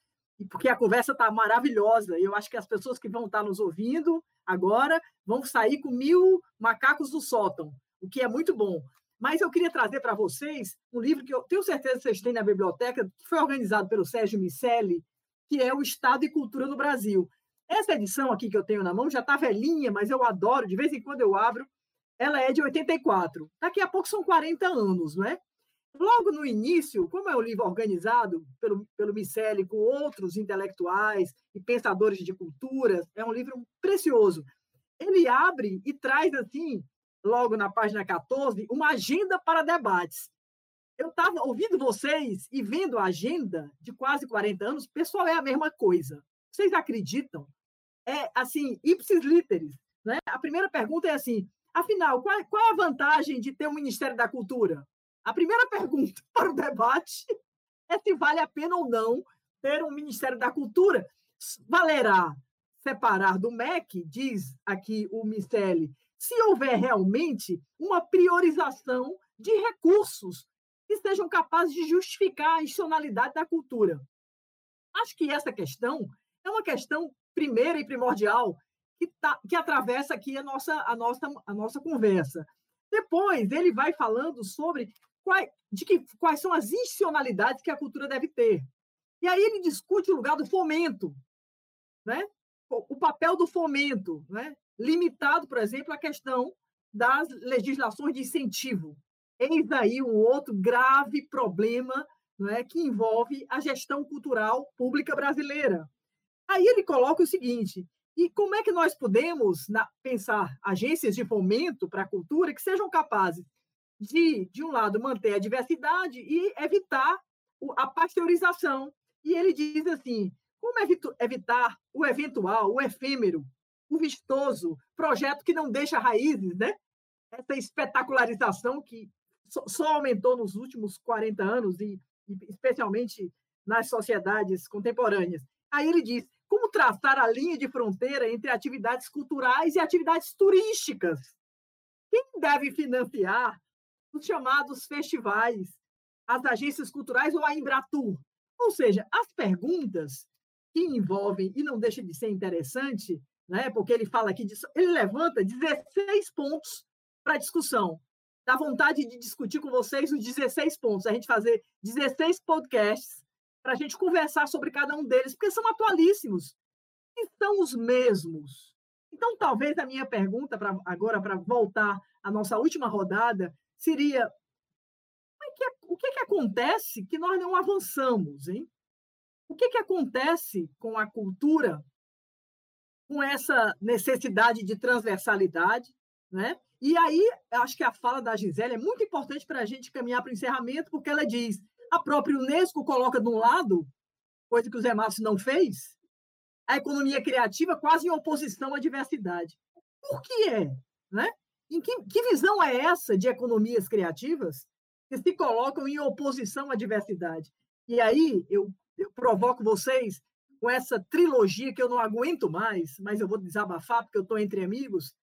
porque a conversa está maravilhosa. Eu acho que as pessoas que vão estar tá nos ouvindo agora vão sair com mil macacos do sótão, o que é muito bom. Mas eu queria trazer para vocês um livro que eu tenho certeza que vocês têm na biblioteca, que foi organizado pelo Sérgio Miceli, que é o Estado e Cultura no Brasil. Essa edição aqui que eu tenho na mão já está velhinha, mas eu adoro, de vez em quando eu abro. Ela é de 84. Daqui a pouco são 40 anos, não é? Logo no início, como é um livro organizado pelo, pelo Miceli com outros intelectuais e pensadores de culturas, é um livro precioso. Ele abre e traz, assim, logo na página 14, uma agenda para debates. Eu estava ouvindo vocês e vendo a agenda de quase 40 anos, pessoal, é a mesma coisa. Vocês acreditam é assim, ipsis literis. Né? A primeira pergunta é assim: afinal, qual, qual é a vantagem de ter um Ministério da Cultura? A primeira pergunta [LAUGHS] para o debate é se vale a pena ou não ter um Ministério da Cultura. Valerá separar do MEC, diz aqui o Miceli, se houver realmente uma priorização de recursos que sejam capazes de justificar a institucionalidade da cultura. Acho que essa questão é uma questão primeira e primordial que, tá, que atravessa aqui a nossa, a, nossa, a nossa conversa. Depois, ele vai falando sobre quais, de que, quais são as institucionalidades que a cultura deve ter. E aí ele discute o lugar do fomento, né? o papel do fomento, né? limitado, por exemplo, à questão das legislações de incentivo. Eis aí um outro grave problema é, que envolve a gestão cultural pública brasileira. Aí ele coloca o seguinte: e como é que nós podemos na, pensar agências de fomento para a cultura que sejam capazes de, de um lado, manter a diversidade e evitar a pasteurização? E ele diz assim: como evitar o eventual, o efêmero, o vistoso, projeto que não deixa raízes, né? Essa espetacularização que só aumentou nos últimos 40 anos, e, e especialmente nas sociedades contemporâneas. Aí ele diz: como traçar a linha de fronteira entre atividades culturais e atividades turísticas? Quem deve financiar os chamados festivais, as agências culturais ou a Embratur? Ou seja, as perguntas que envolvem, e não deixa de ser interessante, né, porque ele fala aqui, disso, ele levanta 16 pontos para discussão. Dá vontade de discutir com vocês os 16 pontos, a gente fazer 16 podcasts para a gente conversar sobre cada um deles, porque são atualíssimos e são os mesmos. Então, talvez a minha pergunta pra, agora, para voltar à nossa última rodada, seria: o que, que acontece que nós não avançamos? Hein? O que, que acontece com a cultura, com essa necessidade de transversalidade? Né? E aí, acho que a fala da Gisele é muito importante para a gente caminhar para o encerramento, porque ela diz: a própria Unesco coloca de um lado, coisa que o Zé Márcio não fez, a economia criativa quase em oposição à diversidade. Por que é? Né? Em que, que visão é essa de economias criativas que se colocam em oposição à diversidade? E aí eu, eu provoco vocês com essa trilogia que eu não aguento mais, mas eu vou desabafar porque eu estou entre amigos,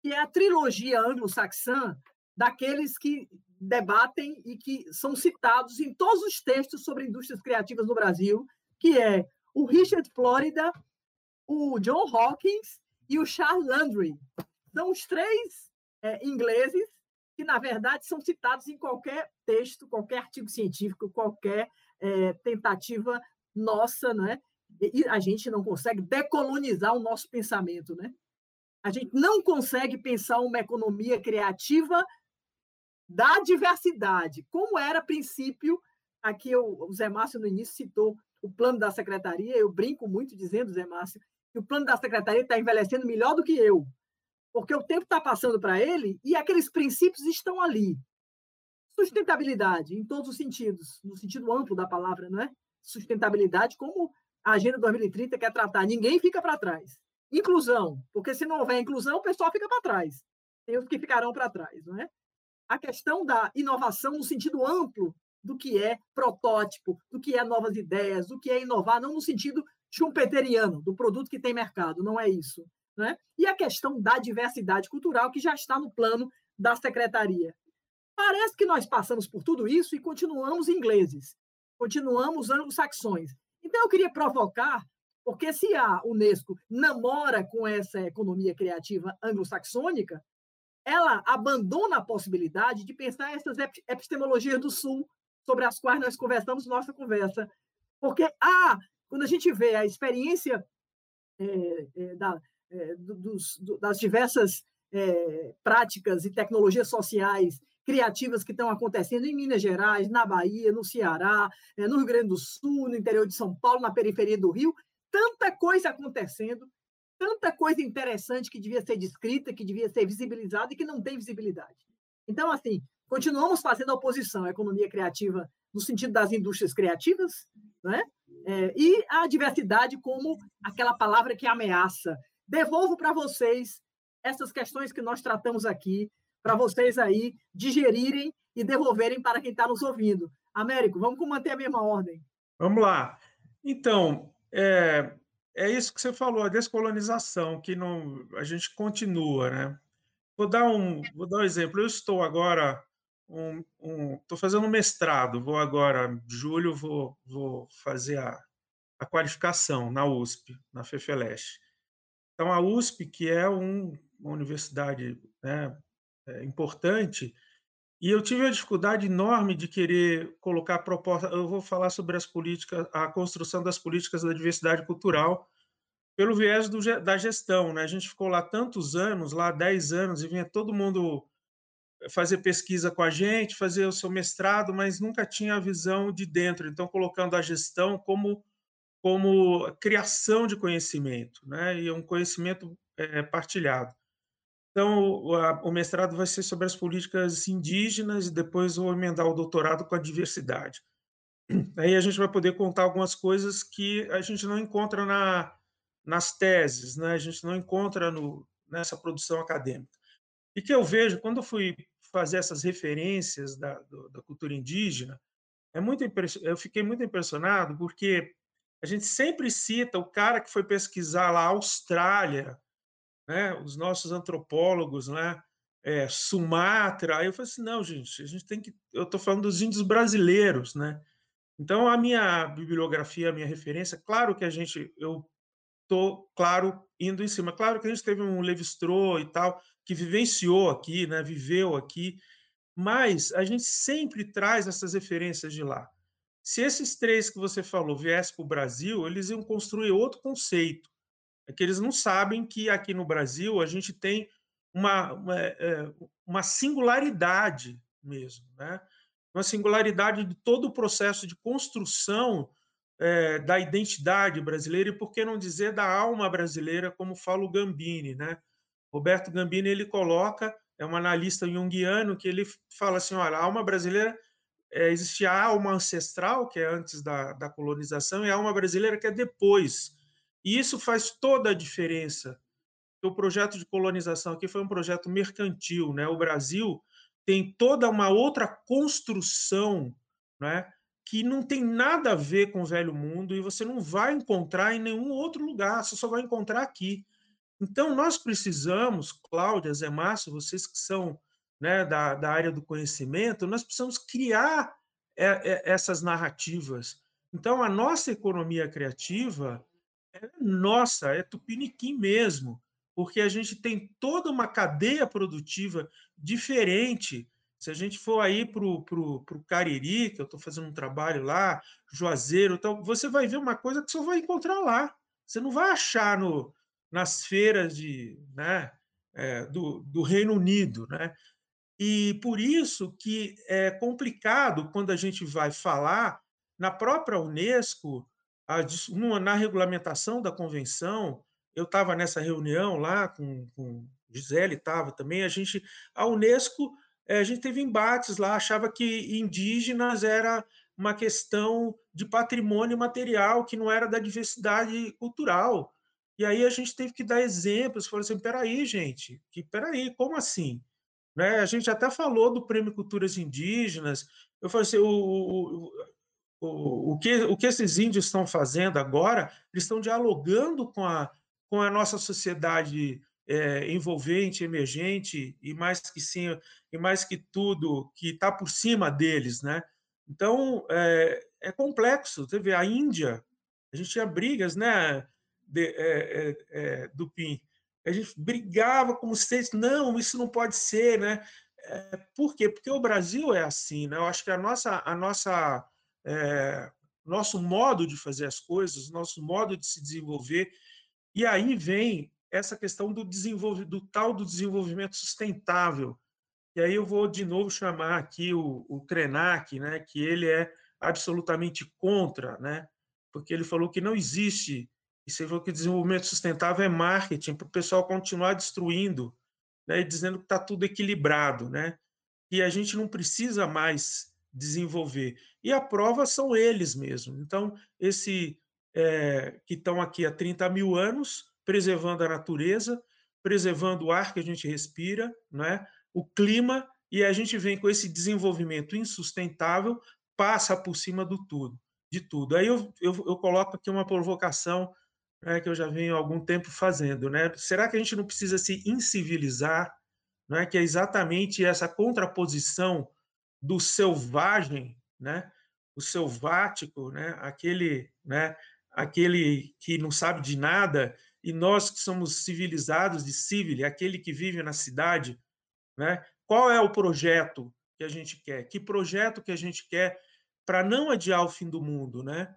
que é a trilogia anglo-saxã daqueles que debatem e que são citados em todos os textos sobre indústrias criativas no Brasil, que é o Richard Florida, o John Hawkins e o Charles Landry. São os três é, ingleses que, na verdade, são citados em qualquer texto, qualquer artigo científico, qualquer é, tentativa nossa, né? E a gente não consegue decolonizar o nosso pensamento, né? A gente não consegue pensar uma economia criativa da diversidade, como era a princípio, aqui o Zé Márcio no início citou o plano da secretaria, eu brinco muito dizendo, Zé Márcio, que o plano da secretaria está envelhecendo melhor do que eu, porque o tempo está passando para ele e aqueles princípios estão ali. Sustentabilidade, em todos os sentidos, no sentido amplo da palavra, não é? Sustentabilidade, como a Agenda 2030 quer tratar, ninguém fica para trás. Inclusão, porque se não houver inclusão, o pessoal fica para trás. Tem os que ficarão para trás, não é? a questão da inovação no sentido amplo do que é protótipo, do que é novas ideias, do que é inovar, não no sentido schumpeteriano, do produto que tem mercado, não é isso. Né? e a questão da diversidade cultural, que já está no plano da secretaria. Parece que nós passamos por tudo isso e continuamos ingleses, continuamos anglo-saxões. Então, eu queria provocar, porque se a Unesco namora com essa economia criativa anglo-saxônica, ela abandona a possibilidade de pensar essas epistemologias do Sul, sobre as quais nós conversamos nossa conversa. Porque, ah, quando a gente vê a experiência é, é, da, dos, das diversas é, práticas e tecnologias sociais criativas que estão acontecendo em Minas Gerais, na Bahia, no Ceará, é, no Rio Grande do Sul, no interior de São Paulo, na periferia do Rio, tanta coisa acontecendo, tanta coisa interessante que devia ser descrita, que devia ser visibilizada e que não tem visibilidade. Então, assim, continuamos fazendo oposição à economia criativa no sentido das indústrias criativas, né? É, e a diversidade como aquela palavra que ameaça. Devolvo para vocês essas questões que nós tratamos aqui, para vocês aí digerirem e devolverem para quem está nos ouvindo. Américo, vamos manter a mesma ordem. Vamos lá. Então, é, é isso que você falou, a descolonização, que não, a gente continua, né? Vou dar um, vou dar um exemplo. Eu estou agora, um, um, estou fazendo um mestrado. Vou agora, julho, vou, vou fazer a, a qualificação na USP, na FEFELESH. Então, a USP, que é um, uma universidade né, é, importante, e eu tive a dificuldade enorme de querer colocar proposta. Eu vou falar sobre as políticas, a construção das políticas da diversidade cultural pelo viés do, da gestão. Né? A gente ficou lá tantos anos, lá 10 anos, e vinha todo mundo fazer pesquisa com a gente, fazer o seu mestrado, mas nunca tinha a visão de dentro. Então, colocando a gestão como como criação de conhecimento, né? E um conhecimento é, partilhado. Então, o, a, o, mestrado vai ser sobre as políticas indígenas e depois vou emendar o doutorado com a diversidade. Aí a gente vai poder contar algumas coisas que a gente não encontra na, nas teses, né? a gente não encontra no, nessa produção acadêmica. E que eu vejo, quando eu fui fazer essas referências da, do, da cultura indígena, é muito eu fiquei muito impressionado porque a gente sempre cita o cara que foi pesquisar lá a Austrália, né, os nossos antropólogos, né, é, Sumatra. Aí eu falei assim, não, gente, a gente tem que. Eu estou falando dos índios brasileiros, né? Então a minha bibliografia, a minha referência, claro que a gente, eu estou, claro, indo em cima. Claro que a gente teve um Levi-Strauss e tal que vivenciou aqui, né, viveu aqui, mas a gente sempre traz essas referências de lá. Se esses três que você falou viessem para o Brasil, eles iam construir outro conceito é que eles não sabem que aqui no Brasil a gente tem uma, uma, é, uma singularidade mesmo, né? uma singularidade de todo o processo de construção é, da identidade brasileira e, por que não dizer, da alma brasileira, como fala o Gambini. Né? Roberto Gambini ele coloca, é um analista junguiano, que ele fala assim, olha, a alma brasileira, é, existe a alma ancestral, que é antes da, da colonização, e a alma brasileira, que é depois e isso faz toda a diferença. O projeto de colonização aqui foi um projeto mercantil, né? O Brasil tem toda uma outra construção, né? Que não tem nada a ver com o velho mundo e você não vai encontrar em nenhum outro lugar, você só vai encontrar aqui. Então, nós precisamos, Cláudia, Zé Márcio, vocês que são né, da, da área do conhecimento, nós precisamos criar é, é, essas narrativas. Então, a nossa economia criativa é nossa, é tupiniquim mesmo, porque a gente tem toda uma cadeia produtiva diferente. Se a gente for aí para o Cariri, que eu estou fazendo um trabalho lá, Juazeiro, então, você vai ver uma coisa que você vai encontrar lá. Você não vai achar no, nas feiras de, né, é, do, do Reino Unido. Né? E por isso que é complicado quando a gente vai falar na própria Unesco na regulamentação da convenção, eu estava nessa reunião lá com, com Gisele, estava também, a gente, a Unesco, eh, a gente teve embates lá, achava que indígenas era uma questão de patrimônio material, que não era da diversidade cultural. E aí a gente teve que dar exemplos, falou assim, peraí, gente, que peraí, como assim? Né? A gente até falou do Prêmio Culturas Indígenas, eu falei assim, o, o, o, que, o que esses índios estão fazendo agora, eles estão dialogando com a, com a nossa sociedade é, envolvente, emergente e mais que sim, e mais que tudo que está por cima deles, né? Então é, é, complexo. Você vê a Índia, a gente tinha brigas, né? De, é, é, do PIN, a gente brigava como se não, isso não pode ser, né? É, por quê? Porque o Brasil é assim, né? Eu acho que a nossa, a nossa, é, nosso modo de fazer as coisas, nosso modo de se desenvolver, e aí vem essa questão do do tal do desenvolvimento sustentável. E aí eu vou de novo chamar aqui o, o Krenak, né? Que ele é absolutamente contra, né? Porque ele falou que não existe e você falou que desenvolvimento sustentável é marketing para o pessoal continuar destruindo, né, dizendo que está tudo equilibrado, né? E a gente não precisa mais desenvolver. E a prova são eles mesmos. Então, esse é, que estão aqui há 30 mil anos, preservando a natureza, preservando o ar que a gente respira, né? o clima, e a gente vem com esse desenvolvimento insustentável, passa por cima do tudo, de tudo. Aí eu, eu, eu coloco aqui uma provocação né, que eu já venho há algum tempo fazendo. Né? Será que a gente não precisa se incivilizar? Né, que é exatamente essa contraposição do selvagem, né, o selvático, né, aquele, né, aquele que não sabe de nada, e nós que somos civilizados de civil, aquele que vive na cidade, né? Qual é o projeto que a gente quer? Que projeto que a gente quer para não adiar o fim do mundo, né?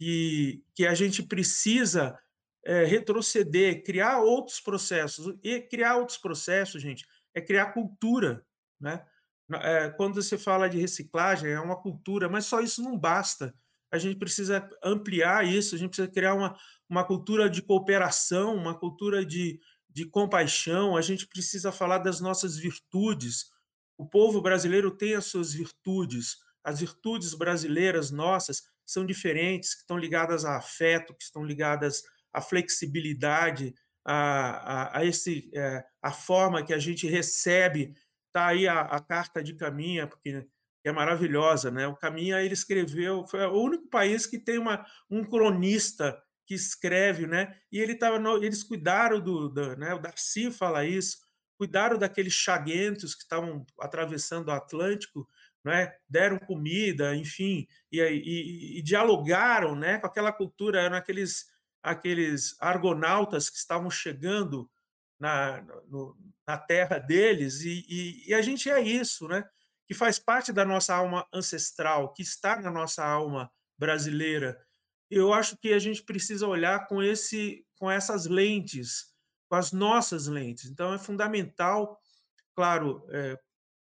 E que a gente precisa é, retroceder, criar outros processos. E criar outros processos, gente, é criar cultura. Né? É, quando você fala de reciclagem, é uma cultura, mas só isso não basta. A gente precisa ampliar isso, a gente precisa criar uma, uma cultura de cooperação, uma cultura de, de compaixão, a gente precisa falar das nossas virtudes. O povo brasileiro tem as suas virtudes, as virtudes brasileiras nossas são diferentes, que estão ligadas a afeto, que estão ligadas a flexibilidade, a, a, a esse, é, a forma que a gente recebe. Está aí a, a, carta de Caminha, porque é maravilhosa, né? O Caminha ele escreveu, foi o único país que tem uma, um cronista que escreve, né? E ele tava, no, eles cuidaram do, do, né? O Darcy fala isso, cuidaram daqueles chaguentos que estavam atravessando o Atlântico, né? Deram comida, enfim, e, e, e dialogaram, né? Com aquela cultura, eram aqueles aqueles argonautas que estavam chegando na, no, na terra deles, e, e, a gente é isso, né? que faz parte da nossa alma ancestral, que está na nossa alma brasileira. Eu acho que a gente precisa olhar com, esse, com essas lentes, com as nossas lentes. Então, é fundamental, claro, é,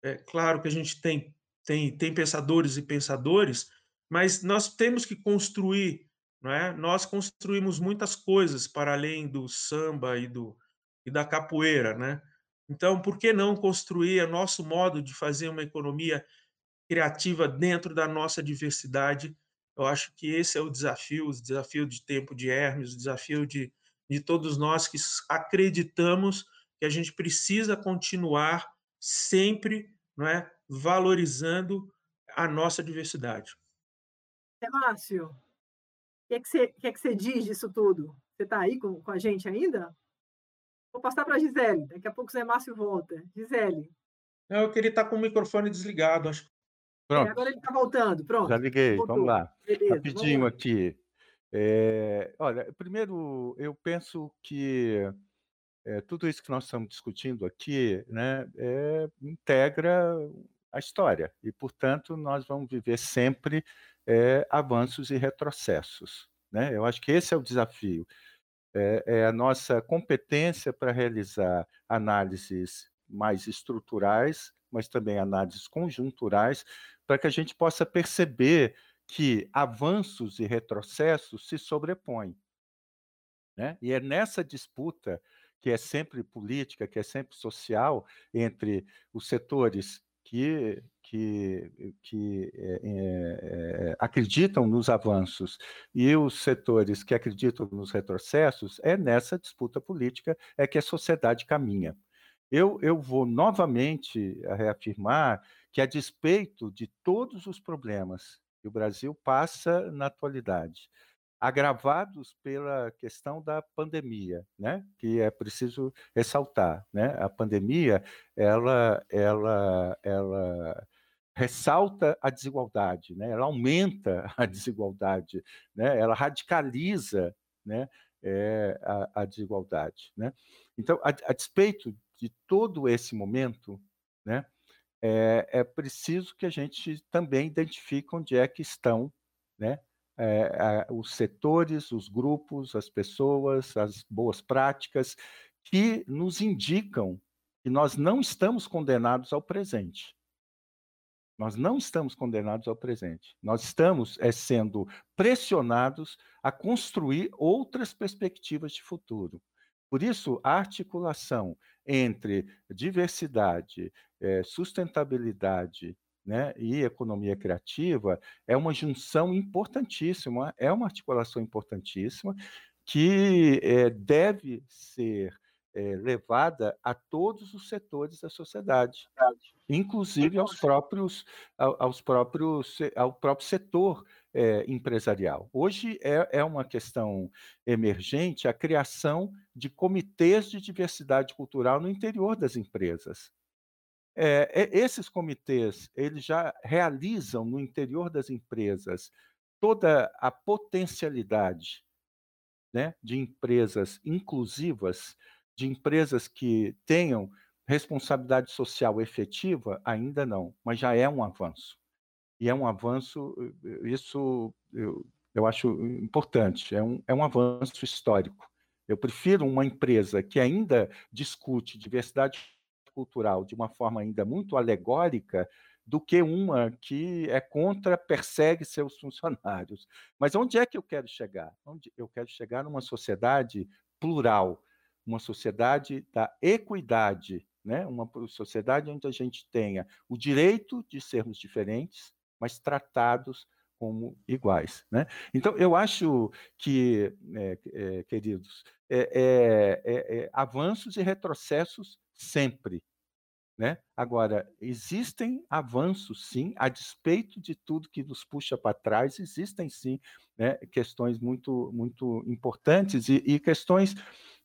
é claro que a gente tem, tem, tem pensadores e pensadores, mas nós temos que construir não é? Nós construímos muitas coisas para além do samba e, do, e da capoeira, né? Então, por que não construir o nosso modo de fazer uma economia criativa dentro da nossa diversidade? Eu acho que esse é o desafio, o desafio de tempo de Hermes, o desafio de, de todos nós que acreditamos que a gente precisa continuar sempre não é, valorizando a nossa diversidade. É, Márcio, o que, é que, você, que, é que você diz disso tudo? Você está aí com, com a gente ainda? Vou passar para a Gisele. Daqui a pouco o Zé Márcio volta. Gisele. Não, eu queria estar tá com o microfone desligado. Acho. Pronto. É, agora ele está voltando. Pronto. Já liguei. Voltou. Vamos lá. Beleza, Rapidinho vamos lá. aqui. É, olha, primeiro, eu penso que é, tudo isso que nós estamos discutindo aqui né, é, integra a história e, portanto, nós vamos viver sempre é, avanços e retrocessos. Né? Eu acho que esse é o desafio. É, é a nossa competência para realizar análises mais estruturais, mas também análises conjunturais, para que a gente possa perceber que avanços e retrocessos se sobrepõem. Né? E é nessa disputa, que é sempre política, que é sempre social, entre os setores que, que, que é, é, acreditam nos avanços e os setores que acreditam nos retrocessos, é nessa disputa política é que a sociedade caminha. Eu, eu vou novamente reafirmar que, a despeito de todos os problemas que o Brasil passa na atualidade, agravados pela questão da pandemia, né? Que é preciso ressaltar, né? A pandemia, ela, ela, ela ressalta a desigualdade, né? Ela aumenta [LAUGHS] a desigualdade, né? Ela radicaliza, né? É, a, a, desigualdade, né? Então, a, a despeito de todo esse momento, né? É, é preciso que a gente também identifique onde é que estão, né? É, os setores, os grupos, as pessoas, as boas práticas, que nos indicam que nós não estamos condenados ao presente. Nós não estamos condenados ao presente. Nós estamos é, sendo pressionados a construir outras perspectivas de futuro. Por isso, a articulação entre diversidade, é, sustentabilidade né, e economia criativa é uma junção importantíssima, é uma articulação importantíssima que é, deve ser é, levada a todos os setores da sociedade, inclusive aos próprios, aos próprios, ao próprio setor é, empresarial. Hoje é, é uma questão emergente a criação de comitês de diversidade cultural no interior das empresas. É, esses comitês, eles já realizam no interior das empresas toda a potencialidade né, de empresas inclusivas, de empresas que tenham responsabilidade social efetiva, ainda não, mas já é um avanço. E é um avanço, isso eu, eu acho importante, é um, é um avanço histórico. Eu prefiro uma empresa que ainda discute diversidade cultural de uma forma ainda muito alegórica do que uma que é contra, persegue seus [LAUGHS] funcionários. Mas onde é que eu quero chegar? Onde eu quero chegar numa sociedade plural, uma sociedade da equidade, né? uma sociedade onde a gente tenha o direito de sermos diferentes, mas tratados como iguais. Né? Então, eu acho que, é, é, queridos, é, é avanços e retrocessos sempre. Né? Agora, existem avanços, sim, a despeito de tudo que nos puxa para trás, existem sim né, questões muito, muito importantes e, e questões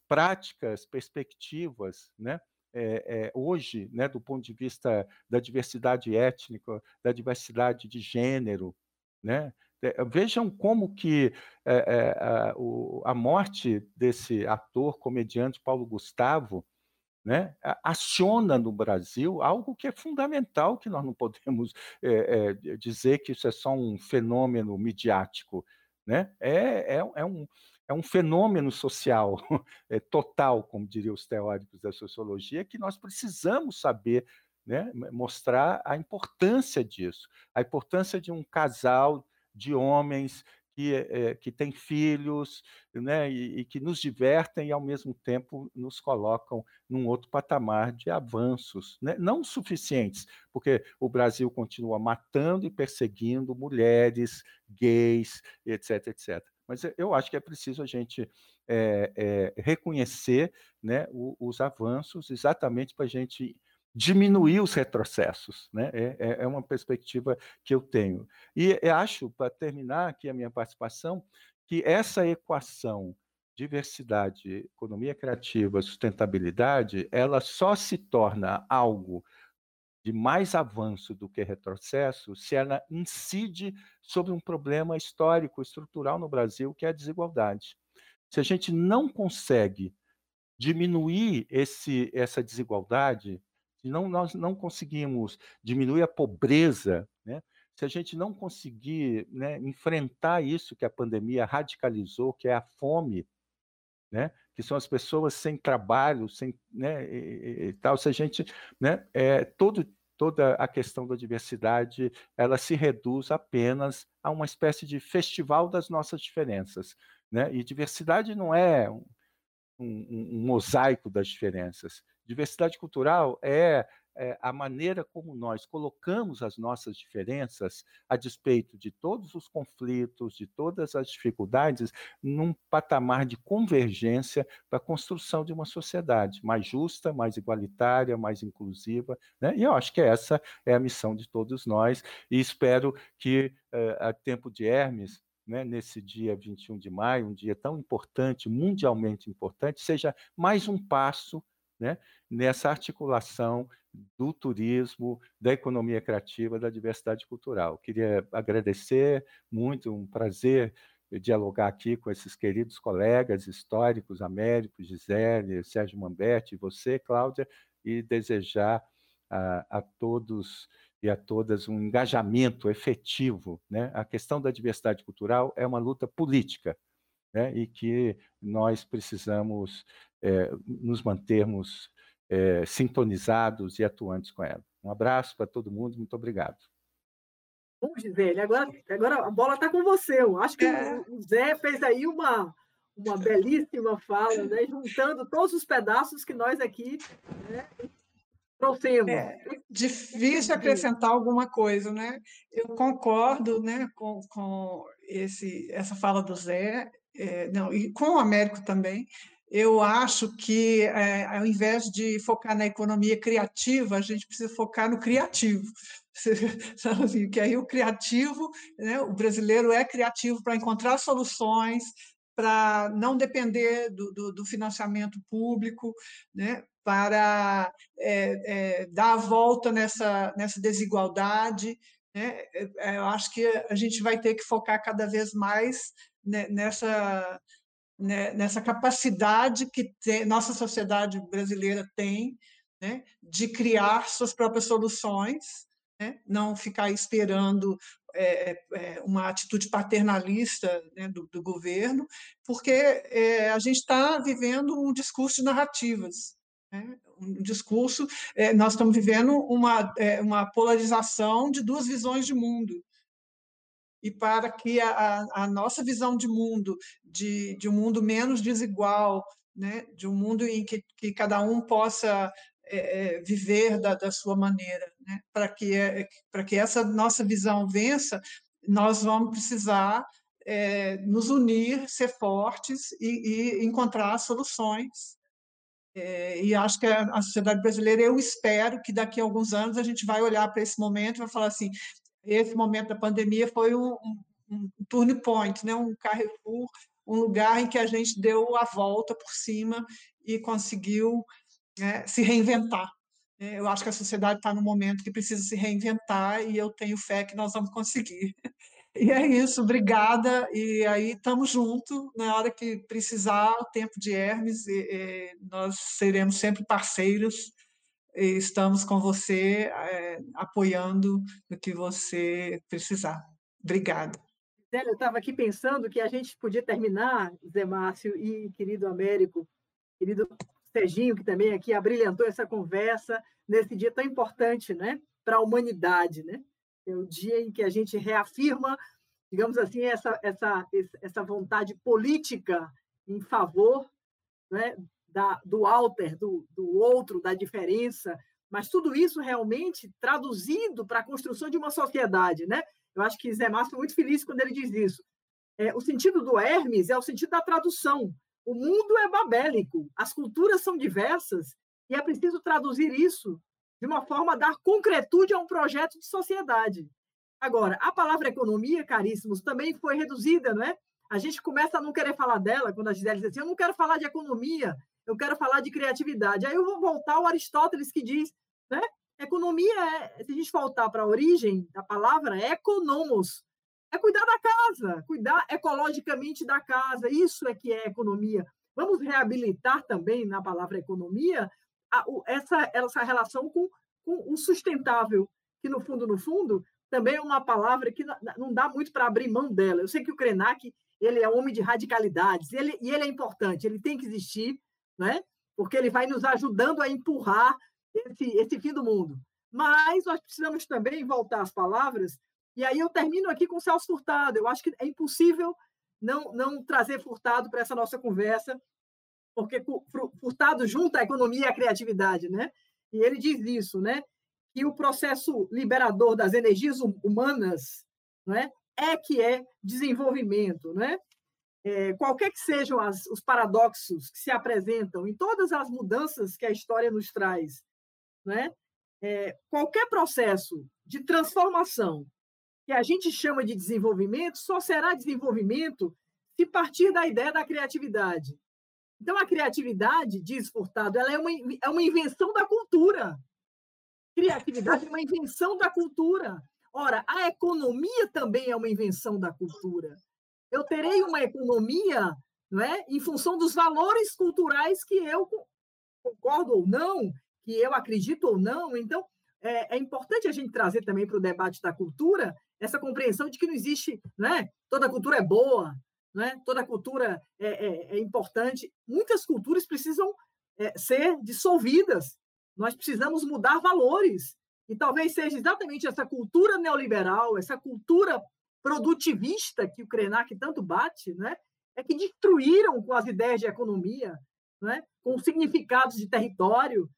práticas, perspectivas, né? É, é, hoje, né, do ponto de vista da diversidade étnica, da diversidade de gênero, né? É, vejam como que é, a, o, a morte desse ator, comediante Paulo Gustavo, né, aciona no Brasil algo que é fundamental, que nós não podemos [LAUGHS] é, é, dizer que isso é só um fenômeno midiático. Né? É, é, é, um, é um fenômeno social é, [LAUGHS] total, como diriam os teóricos da sociologia, que nós precisamos saber né, mostrar a importância disso, a importância de um casal de homens que, é, que têm filhos, né, e, e, que nos divertem e, ao mesmo tempo, nos colocam num outro patamar de avanços, né? não suficientes, porque o Brasil continua matando e perseguindo mulheres, gays, etc., etc. Mas eu acho que é preciso a gente é, é, reconhecer né, o, os avanços exatamente para a gente diminuir os retrocessos. Né? É, é, é uma perspectiva que eu tenho. E acho, para terminar aqui a minha participação, que essa equação diversidade, economia criativa, sustentabilidade, ela só se torna algo de mais avanço do que retrocesso se ela incide sobre um problema histórico, estrutural no Brasil, que é a desigualdade. Se a gente não consegue diminuir esse, essa desigualdade, se não, nós não conseguimos diminuir a pobreza, né? se a gente não conseguir né, enfrentar isso que a pandemia radicalizou, que é a fome, né, que são as pessoas sem trabalho, sem, né, e, e tal, se a gente, né, é, todo, toda a questão da diversidade, ela se reduz apenas a uma espécie de festival das nossas diferenças, né, e diversidade não é um, um, um mosaico das diferenças, Diversidade cultural é, é, a maneira como nós colocamos as nossas diferenças, a despeito de todos os conflitos, de todas as dificuldades, num patamar de convergência para a construção de uma sociedade mais justa, mais igualitária, mais inclusiva. Né? E eu acho que essa é a missão de todos nós, e espero que, eh, a tempo de Hermes, né, nesse dia 21 de maio, um dia tão importante, mundialmente importante, seja mais um passo né, nessa articulação do turismo, da economia criativa, da diversidade cultural. Queria agradecer muito, um prazer dialogar aqui com esses queridos colegas históricos, Américo, Gisele, Sérgio Mamberti, você, Cláudia, e desejar a, a todos e a todas um engajamento efetivo. Né? A questão da diversidade cultural é uma luta política, né? e que nós precisamos é, nos mantermos é, sintonizados e atuantes com ela. Um abraço para todo mundo, muito obrigado. Bom, Gisele, agora, agora a bola está com você. Eu acho que é. o Zé fez aí uma, uma belíssima fala, né? juntando todos os pedaços que nós aqui né, trouxemos. É difícil acrescentar alguma coisa, né? Eu concordo né, com, com esse, essa fala do Zé, é, não, e com o Américo também. Eu acho que, é, ao invés de focar na economia criativa, a gente precisa focar no criativo. [LAUGHS] Assim, que aí o criativo, né, o brasileiro é criativo para encontrar soluções, para não depender do, do, do, financiamento público, né, para é, é, dar a volta nessa, nessa desigualdade. Né? É, eu acho que a gente vai ter que focar cada vez mais nessa né, nessa capacidade que nossa sociedade brasileira tem né, de criar suas próprias soluções, né, não ficar esperando é, é, uma atitude paternalista né, do, do, governo, porque é, a gente está vivendo um discurso de narrativas. Né, um discurso, é, nós estamos vivendo uma, é, uma polarização de duas visões de mundo e para que a, a nossa visão de mundo, de, de um mundo menos desigual, né, de um mundo em que, que cada um possa é, é viver da, da, sua maneira, né, para que, é, que essa nossa visão vença, nós vamos precisar é, nos unir, ser fortes e, e encontrar soluções. É, e acho que a sociedade brasileira, eu espero que daqui a alguns anos a gente vai olhar para esse momento e vai falar assim: esse momento da pandemia foi um, um, um turn point, né? um Carrefour, um lugar em que a gente deu a volta por cima e conseguiu né, se reinventar. É, eu acho que a sociedade está no momento que precisa se reinventar e eu tenho fé que nós vamos conseguir. E é isso, obrigada. E aí estamos juntos. Na hora que precisar, o tempo de Hermes, nós seremos sempre parceiros estamos com você é, apoiando no que você precisar. Obrigada. Eu estava aqui pensando que a gente podia terminar, Zé Márcio e querido Américo, querido Serginho, que também aqui abrilhantou essa conversa nesse dia tão importante né, para a humanidade. Né? É o dia em que a gente reafirma, digamos assim, essa, essa, essa vontade política em favor né, da, do alter, do, do outro, da diferença, mas tudo isso realmente traduzido para a construção de uma sociedade. Né? Eu acho que Zé Márcio foi muito feliz quando ele diz isso. É, o sentido do Hermes é o sentido da tradução. O mundo é babélico, as culturas são diversas, e é preciso traduzir isso de uma forma a dar concretude a um projeto de sociedade. Agora, a palavra economia, caríssimos, também foi reduzida, não é? A gente começa a não querer falar dela, quando a Gisele diz assim, eu não quero falar de economia, eu quero falar de criatividade. Aí eu vou voltar ao Aristóteles que diz, né? Economia é, se a gente voltar para a origem da palavra, é economos, é cuidar da casa, cuidar ecologicamente da casa. Isso é que é economia. Vamos reabilitar também na palavra economia a, essa, essa relação com, com o sustentável, que no fundo, no fundo, também é uma palavra que não dá muito para abrir mão dela. Eu sei que o Krenak ele é homem de radicalidades, ele, e ele é importante, ele tem que existir, né? porque ele vai nos ajudando a empurrar esse, esse fim do mundo. Mas nós precisamos também voltar às palavras, e aí eu termino aqui com o Celso Furtado. Eu acho que é impossível não, não trazer Furtado para essa nossa conversa, porque Furtado junta a economia e a criatividade, né? E ele diz isso, né? Que o processo liberador das energias humanas, né? É que é desenvolvimento, né? É, qualquer que sejam as, os paradoxos que se apresentam em todas as mudanças que a história nos traz, né? É, qualquer processo de transformação que a gente chama de desenvolvimento só será desenvolvimento se partir da ideia da criatividade. Então, a criatividade, diz Furtado, ela é uma, é uma invenção da cultura. Criatividade é uma invenção da cultura. Ora, a economia também é uma invenção da cultura. Eu terei uma economia não é, em função dos valores culturais que eu concordo ou não, que eu acredito ou não. Então, é, é importante a gente trazer também para o debate da cultura essa compreensão de que não existe, né? toda cultura é boa, né? toda cultura é, é, é importante. Muitas culturas precisam é, ser dissolvidas, nós precisamos mudar valores. E talvez seja exatamente essa cultura neoliberal, essa cultura produtivista que o Krenak tanto bate, né? é que destruíram com as ideias de economia, né? com significados de território,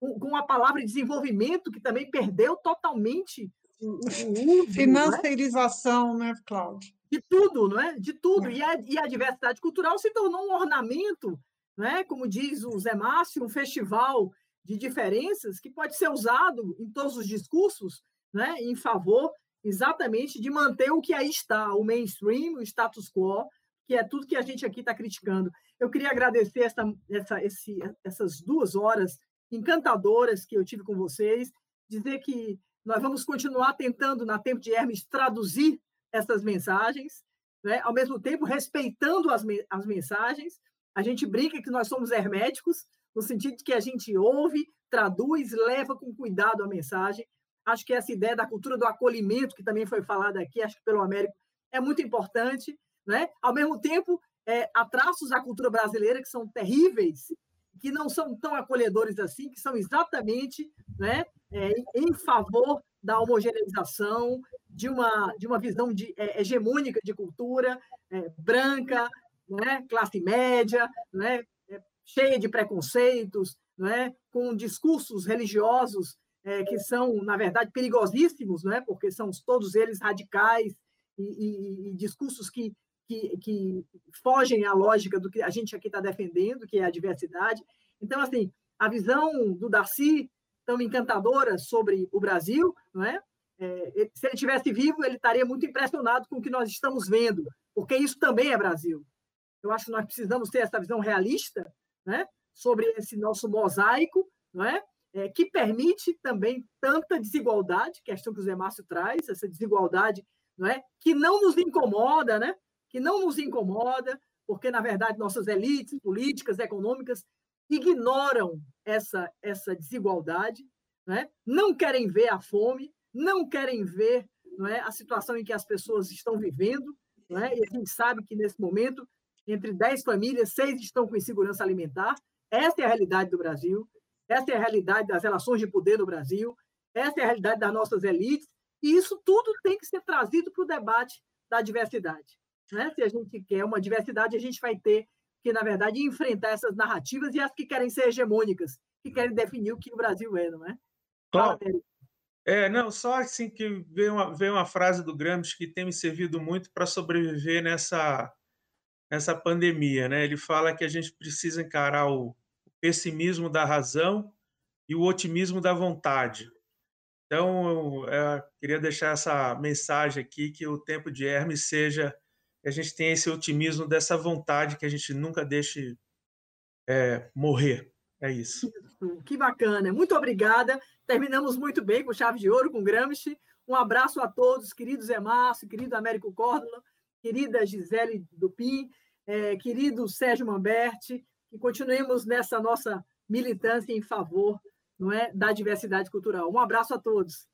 com, com a palavra desenvolvimento, que também perdeu totalmente o, uso. Né? Financiarização, né, Cláudio? De tudo, não é? De tudo. É. E, a, e a diversidade cultural se tornou um ornamento, né? como diz o Zé Márcio, um festival de diferenças que pode ser usado em todos os discursos né? em favor exatamente de manter o que aí está, o mainstream, o status quo, que é tudo que a gente aqui está criticando. Eu queria agradecer essa, essa, esse, essas duas horas encantadoras que eu tive com vocês, dizer que nós vamos continuar tentando, na Tempo de Hermes, traduzir essas mensagens, né? ao mesmo tempo respeitando as, as mensagens. A gente brinca que nós somos herméticos, no sentido de que a gente ouve, traduz, leva com cuidado a mensagem. Acho que essa ideia da cultura do acolhimento, que também foi falada aqui, acho que pelo Américo, é muito importante. Né? Ao mesmo tempo, é, há traços da cultura brasileira que são terríveis, que não são tão acolhedores assim, que são exatamente né, é, em favor da homogeneização, de uma, de uma visão de, é, hegemônica de cultura, é, branca, né, classe média, né, é, cheia de preconceitos, né, com discursos religiosos é, que são, na verdade, perigosíssimos, né, porque são todos eles radicais e, e, e discursos que que, que fogem à lógica do que a gente aqui está defendendo, que é a diversidade. Então, assim, a visão do Darcy, tão encantadora sobre o Brasil, não é? é se ele tivesse vivo, ele estaria muito impressionado com o que nós estamos vendo, porque isso também é Brasil. Eu acho que nós precisamos ter essa visão realista né, sobre esse nosso mosaico, não é? É, que permite também tanta desigualdade, questão que o Zé Márcio traz, essa desigualdade não é? que não nos incomoda, né? que não nos incomoda, porque, na verdade, nossas elites políticas, econômicas, ignoram essa, essa desigualdade, né? não querem ver a fome, não querem ver não é, a situação em que as pessoas estão vivendo, não é? e a gente sabe que, nesse momento, entre 10 famílias, seis estão com insegurança alimentar. Essa é a realidade do Brasil, essa é a realidade das relações de poder no Brasil, essa é a realidade das nossas elites, e isso tudo tem que ser trazido para o debate da diversidade. Né? Se a gente quer uma diversidade, a gente vai ter que, na verdade, enfrentar essas narrativas e as que querem ser hegemônicas, que querem definir o que o Brasil é, não é? Claro. É, não, só assim que veio uma, veio uma frase do Gramsci que tem me servido muito para sobreviver nessa, nessa pandemia. Né? Ele fala que a gente precisa encarar o pessimismo da razão e o otimismo da vontade. Então, eu, eu queria deixar essa mensagem aqui que o tempo de Hermes seja que a gente tenha esse otimismo dessa vontade que a gente nunca deixe é, morrer. É isso. Que bacana. Muito obrigada. Terminamos muito bem com chave de ouro, com Gramsci. Um abraço a todos, querido Zé Márcio, querido Américo Córdoba, querida Gisele Dupin, é, querido Sérgio Mamberti, que continuemos nessa nossa militância em favor não é, da diversidade cultural. Um abraço a todos.